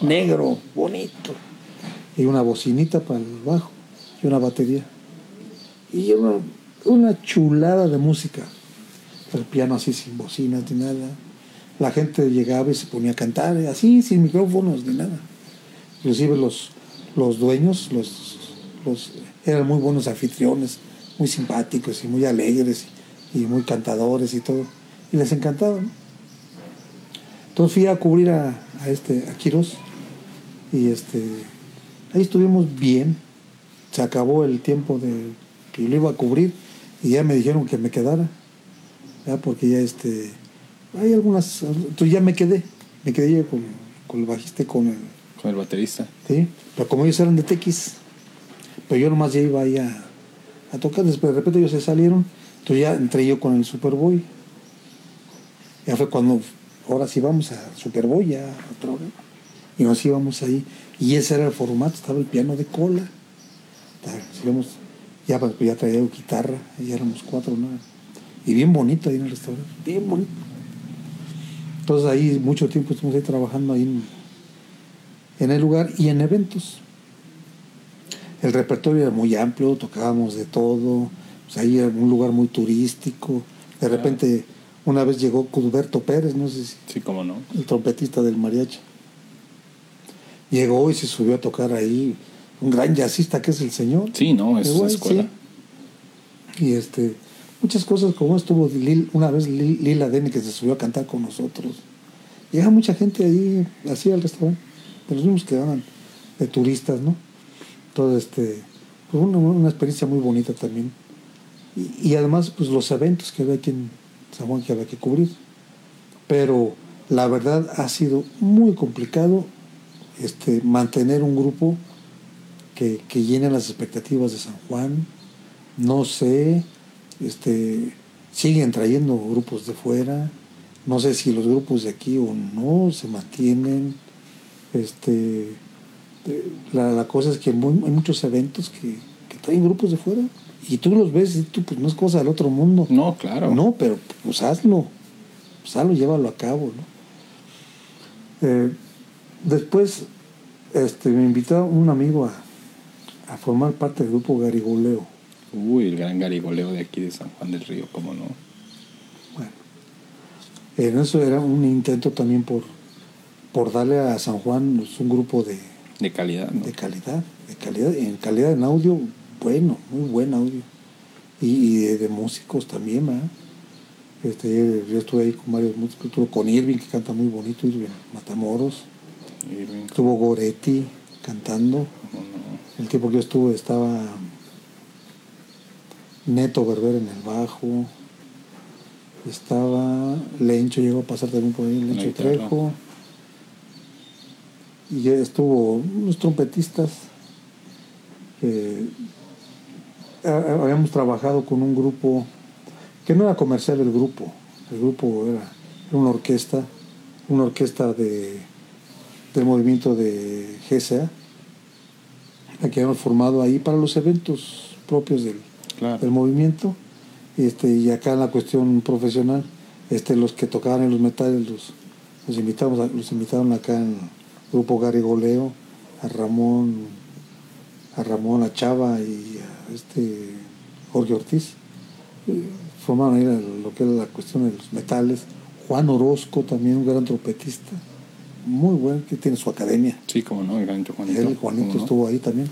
negro, bonito. Y una bocinita para el bajo y una batería. Y una, una chulada de música. El piano así sin bocinas ni nada. La gente llegaba y se ponía a cantar, así, sin micrófonos ni nada. Inclusive los, los dueños, los, los, eran muy buenos anfitriones, muy simpáticos y muy alegres y, muy cantadores y todo. Y les encantaba. Entonces fui a cubrir a, a este, a Quiros y este, ahí estuvimos bien. Se acabó el tiempo de que yo lo iba a cubrir y ya me dijeron que me quedara. ¿ya? Porque ya este, hay algunas, entonces ya me quedé, me quedé con, con el bajista y con el, Con el baterista. ¿sí? Pero como ellos eran de TX, pero yo nomás ya iba ahí a, tocar, después de repente ellos se salieron, entonces ya entré yo con el Superboy. Ya fue cuando, ahora sí vamos a Superboy, ya a otra hora. Y nos íbamos ahí, y ese era el formato, estaba el piano de cola. Íbamos- ya, pues, ya traía guitarra, ya éramos cuatro, ¿no? Y bien bonito ahí en el restaurante, bien bonito. Entonces ahí mucho tiempo estuvimos ahí trabajando ahí en, en el lugar y en eventos. El repertorio era muy amplio, tocábamos de todo, pues ahí era un lugar muy turístico. De repente, una vez llegó Cudberto Pérez, no sé si Sí, cómo no. el trompetista del mariachi. Llegó y se subió a tocar ahí, un gran jazzista que es el señor. Sí, no, es una escuela. sí. Y este, muchas cosas como estuvo Lil- una vez Lil- Lila Deni que se subió a cantar con nosotros. Llega mucha gente ahí, así al restaurante, de los mismos que eran de turistas, ¿no? Todo este, pues una, una experiencia muy bonita también. Y, y además, pues los eventos que había aquí en San Juan que había que cubrir. Pero la verdad ha sido muy complicado este, mantener un grupo que, que llene las expectativas de San Juan. No sé, este, siguen trayendo grupos de fuera, No sé si los grupos de aquí o no se mantienen. Este, la, la cosa es que muy- hay muchos eventos que, que traen grupos de fuera y tú los ves y tú, pues no es cosa del otro mundo. No, claro. No, pero pues hazlo. Pues hazlo, llévalo a cabo, ¿no? Eh, después este, me invitó un amigo a, a formar parte del grupo Garigoleo. Uy, el gran garigoleo de aquí de San Juan del Río, cómo no. Bueno, en eso era un intento también por, por darle a San Juan un grupo de, De calidad, ¿no? de calidad, de calidad, en calidad en audio, bueno, muy buen audio. Y, y de, de músicos también, ¿verdad? Este, yo estuve ahí con varios músicos, estuve con Irving, que canta muy bonito, Irving Matamoros, Irving, estuvo Goretti cantando, no. el tiempo que yo estuve estaba Neto Berber en el bajo, estaba Lencho, llegó a pasar también por ahí, Lencho. Trejo, y estuvo unos trompetistas que a- habíamos trabajado con un grupo que no era comercial el grupo, el grupo era, una orquesta, una orquesta de, del movimiento de GSA, la que habíamos formado ahí para los eventos propios del, Claro. del movimiento este y acá en la cuestión profesional este los que tocaban en los metales los, los invitamos los invitaron acá en grupo Garigoleo a Ramón a Ramón a Chava y a este Jorge Ortiz formaron ahí lo que era la cuestión de los metales Juan Orozco también un gran trompetista muy bueno que tiene su academia Sí, cómo no, el gran Juanito. él, Juanito, no. estuvo ahí también.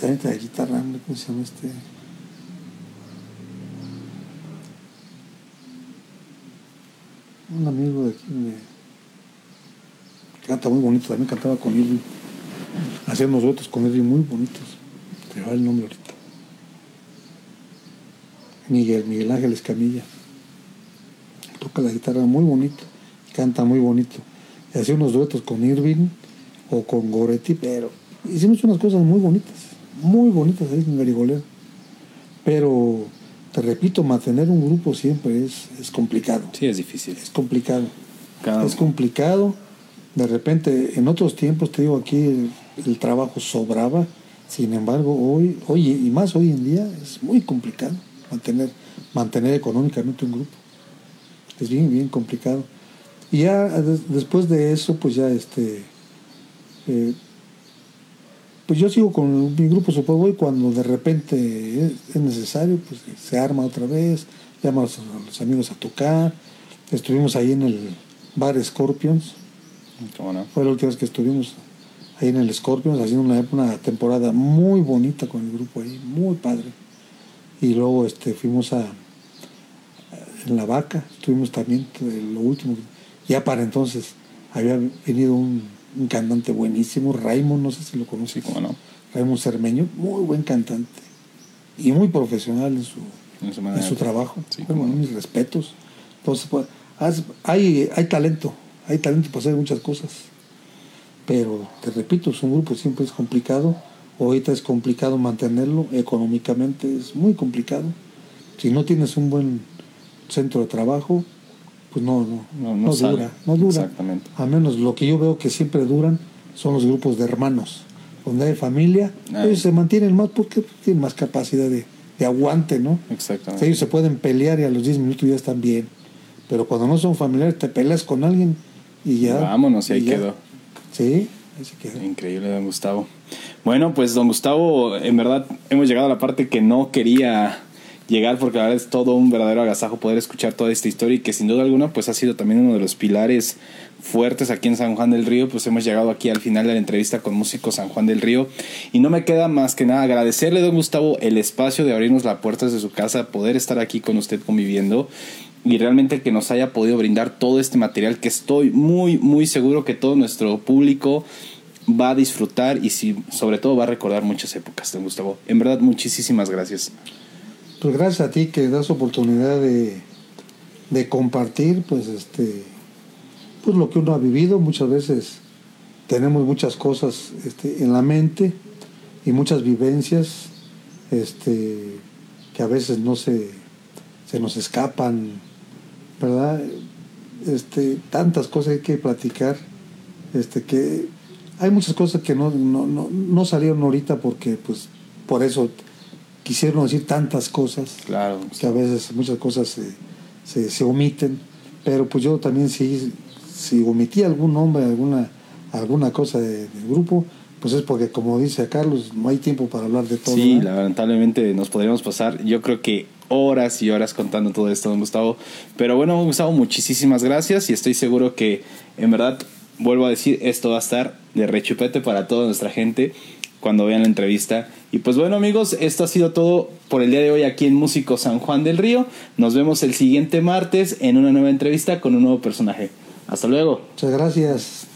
También trae guitarra, ¿cómo se llama este? Un amigo de aquí me... canta muy bonito, también cantaba con Irving. Hacía unos duetos con Irving muy bonitos. Te va el nombre ahorita. Miguel, Miguel Ángel Escamilla. Toca la guitarra muy bonito, canta muy bonito. Y hacía unos duetos con Irving o con Goretti, pero hicimos unas cosas muy bonitas, muy bonitas ahí en Garigoleo. Pero, te repito, mantener un grupo siempre es, es complicado. Sí, es difícil. Es complicado. Cada- Es complicado. De repente, en otros tiempos, te digo, aquí el, trabajo sobraba. Sin embargo, hoy, hoy y más hoy en día, es muy complicado mantener, mantener económicamente un grupo. Es bien, bien complicado. Y ya des- después de eso, pues ya este. eh, pues yo sigo con mi grupo Superboy cuando de repente es, es necesario, pues se arma otra vez, llama a los amigos a tocar. Estuvimos ahí en el bar Scorpions, ¿Cómo no? fue la última vez que estuvimos ahí en el Scorpions, haciendo una, una temporada muy bonita con el grupo ahí, muy padre. Y luego este, fuimos a, en La Vaca, estuvimos también eh, lo último. Ya para entonces había venido un, un cantante buenísimo, Raymond, no sé si lo Sí, conoces. cómo no. Raymond Cermeño, muy buen cantante y muy profesional en su, En su en trabajo. Sí, Bueno, no. mis respetos. Entonces, pues, hay, hay talento, hay talento para hacer muchas cosas. Pero, te repito, es un grupo siempre es complicado. Ahorita es complicado mantenerlo, económicamente es muy complicado. Si no tienes un buen centro de trabajo, pues no, no, No, no, no sale. dura, no dura. Exactamente. A menos lo que yo veo que siempre duran son los grupos de hermanos. Donde hay familia, Ah. ellos se mantienen más porque tienen más capacidad de, de aguante, ¿no? Exactamente. Ellos se pueden pelear y a los 10 minutos ya están bien. Pero cuando no son familiares, te peleas con alguien y ya. Vámonos, y ahí quedó. Sí, ahí se quedó. Increíble, don Gustavo. Bueno, pues don Gustavo, en verdad hemos llegado a la parte que no quería llegar porque la verdad es todo un verdadero agasajo poder escuchar toda esta historia y que sin duda alguna pues ha sido también uno de los pilares fuertes aquí en San Juan del Río, pues hemos llegado aquí al final de la entrevista con Músico San Juan del Río y no me queda más que nada agradecerle don Gustavo el espacio de abrirnos las puertas de su casa, poder estar aquí con usted conviviendo y realmente que nos haya podido brindar todo este material que estoy muy muy seguro que todo nuestro público va a disfrutar y si, sobre todo va a recordar muchas épocas, don Gustavo. En verdad, muchísimas gracias. Pues gracias a ti que das oportunidad de, de compartir, pues este, pues lo que uno ha vivido. Muchas veces tenemos muchas cosas este, en la mente y muchas vivencias este, que a veces no se, se nos escapan, ¿verdad? Este, tantas cosas hay que platicar, este, que hay muchas cosas que no, no, no, no salieron ahorita porque, pues, por eso quisieron decir tantas cosas Claro. que a veces muchas cosas se, se, se omiten, pero pues yo también si, si omití algún nombre, alguna, alguna cosa de- del grupo, pues es porque como dice Carlos, no hay tiempo para hablar de todo. Sí, lamentablemente nos podríamos pasar, yo creo que horas y horas contando todo esto, don Gustavo. Pero bueno, Gustavo, muchísimas gracias y estoy seguro que en verdad, vuelvo a decir, esto va a estar de rechupete para toda nuestra gente cuando vean la entrevista. Y pues bueno amigos, esto ha sido todo por el día de hoy aquí en Músico San Juan del Río. Nos vemos el siguiente martes en una nueva entrevista con un nuevo personaje. Hasta luego. Muchas gracias.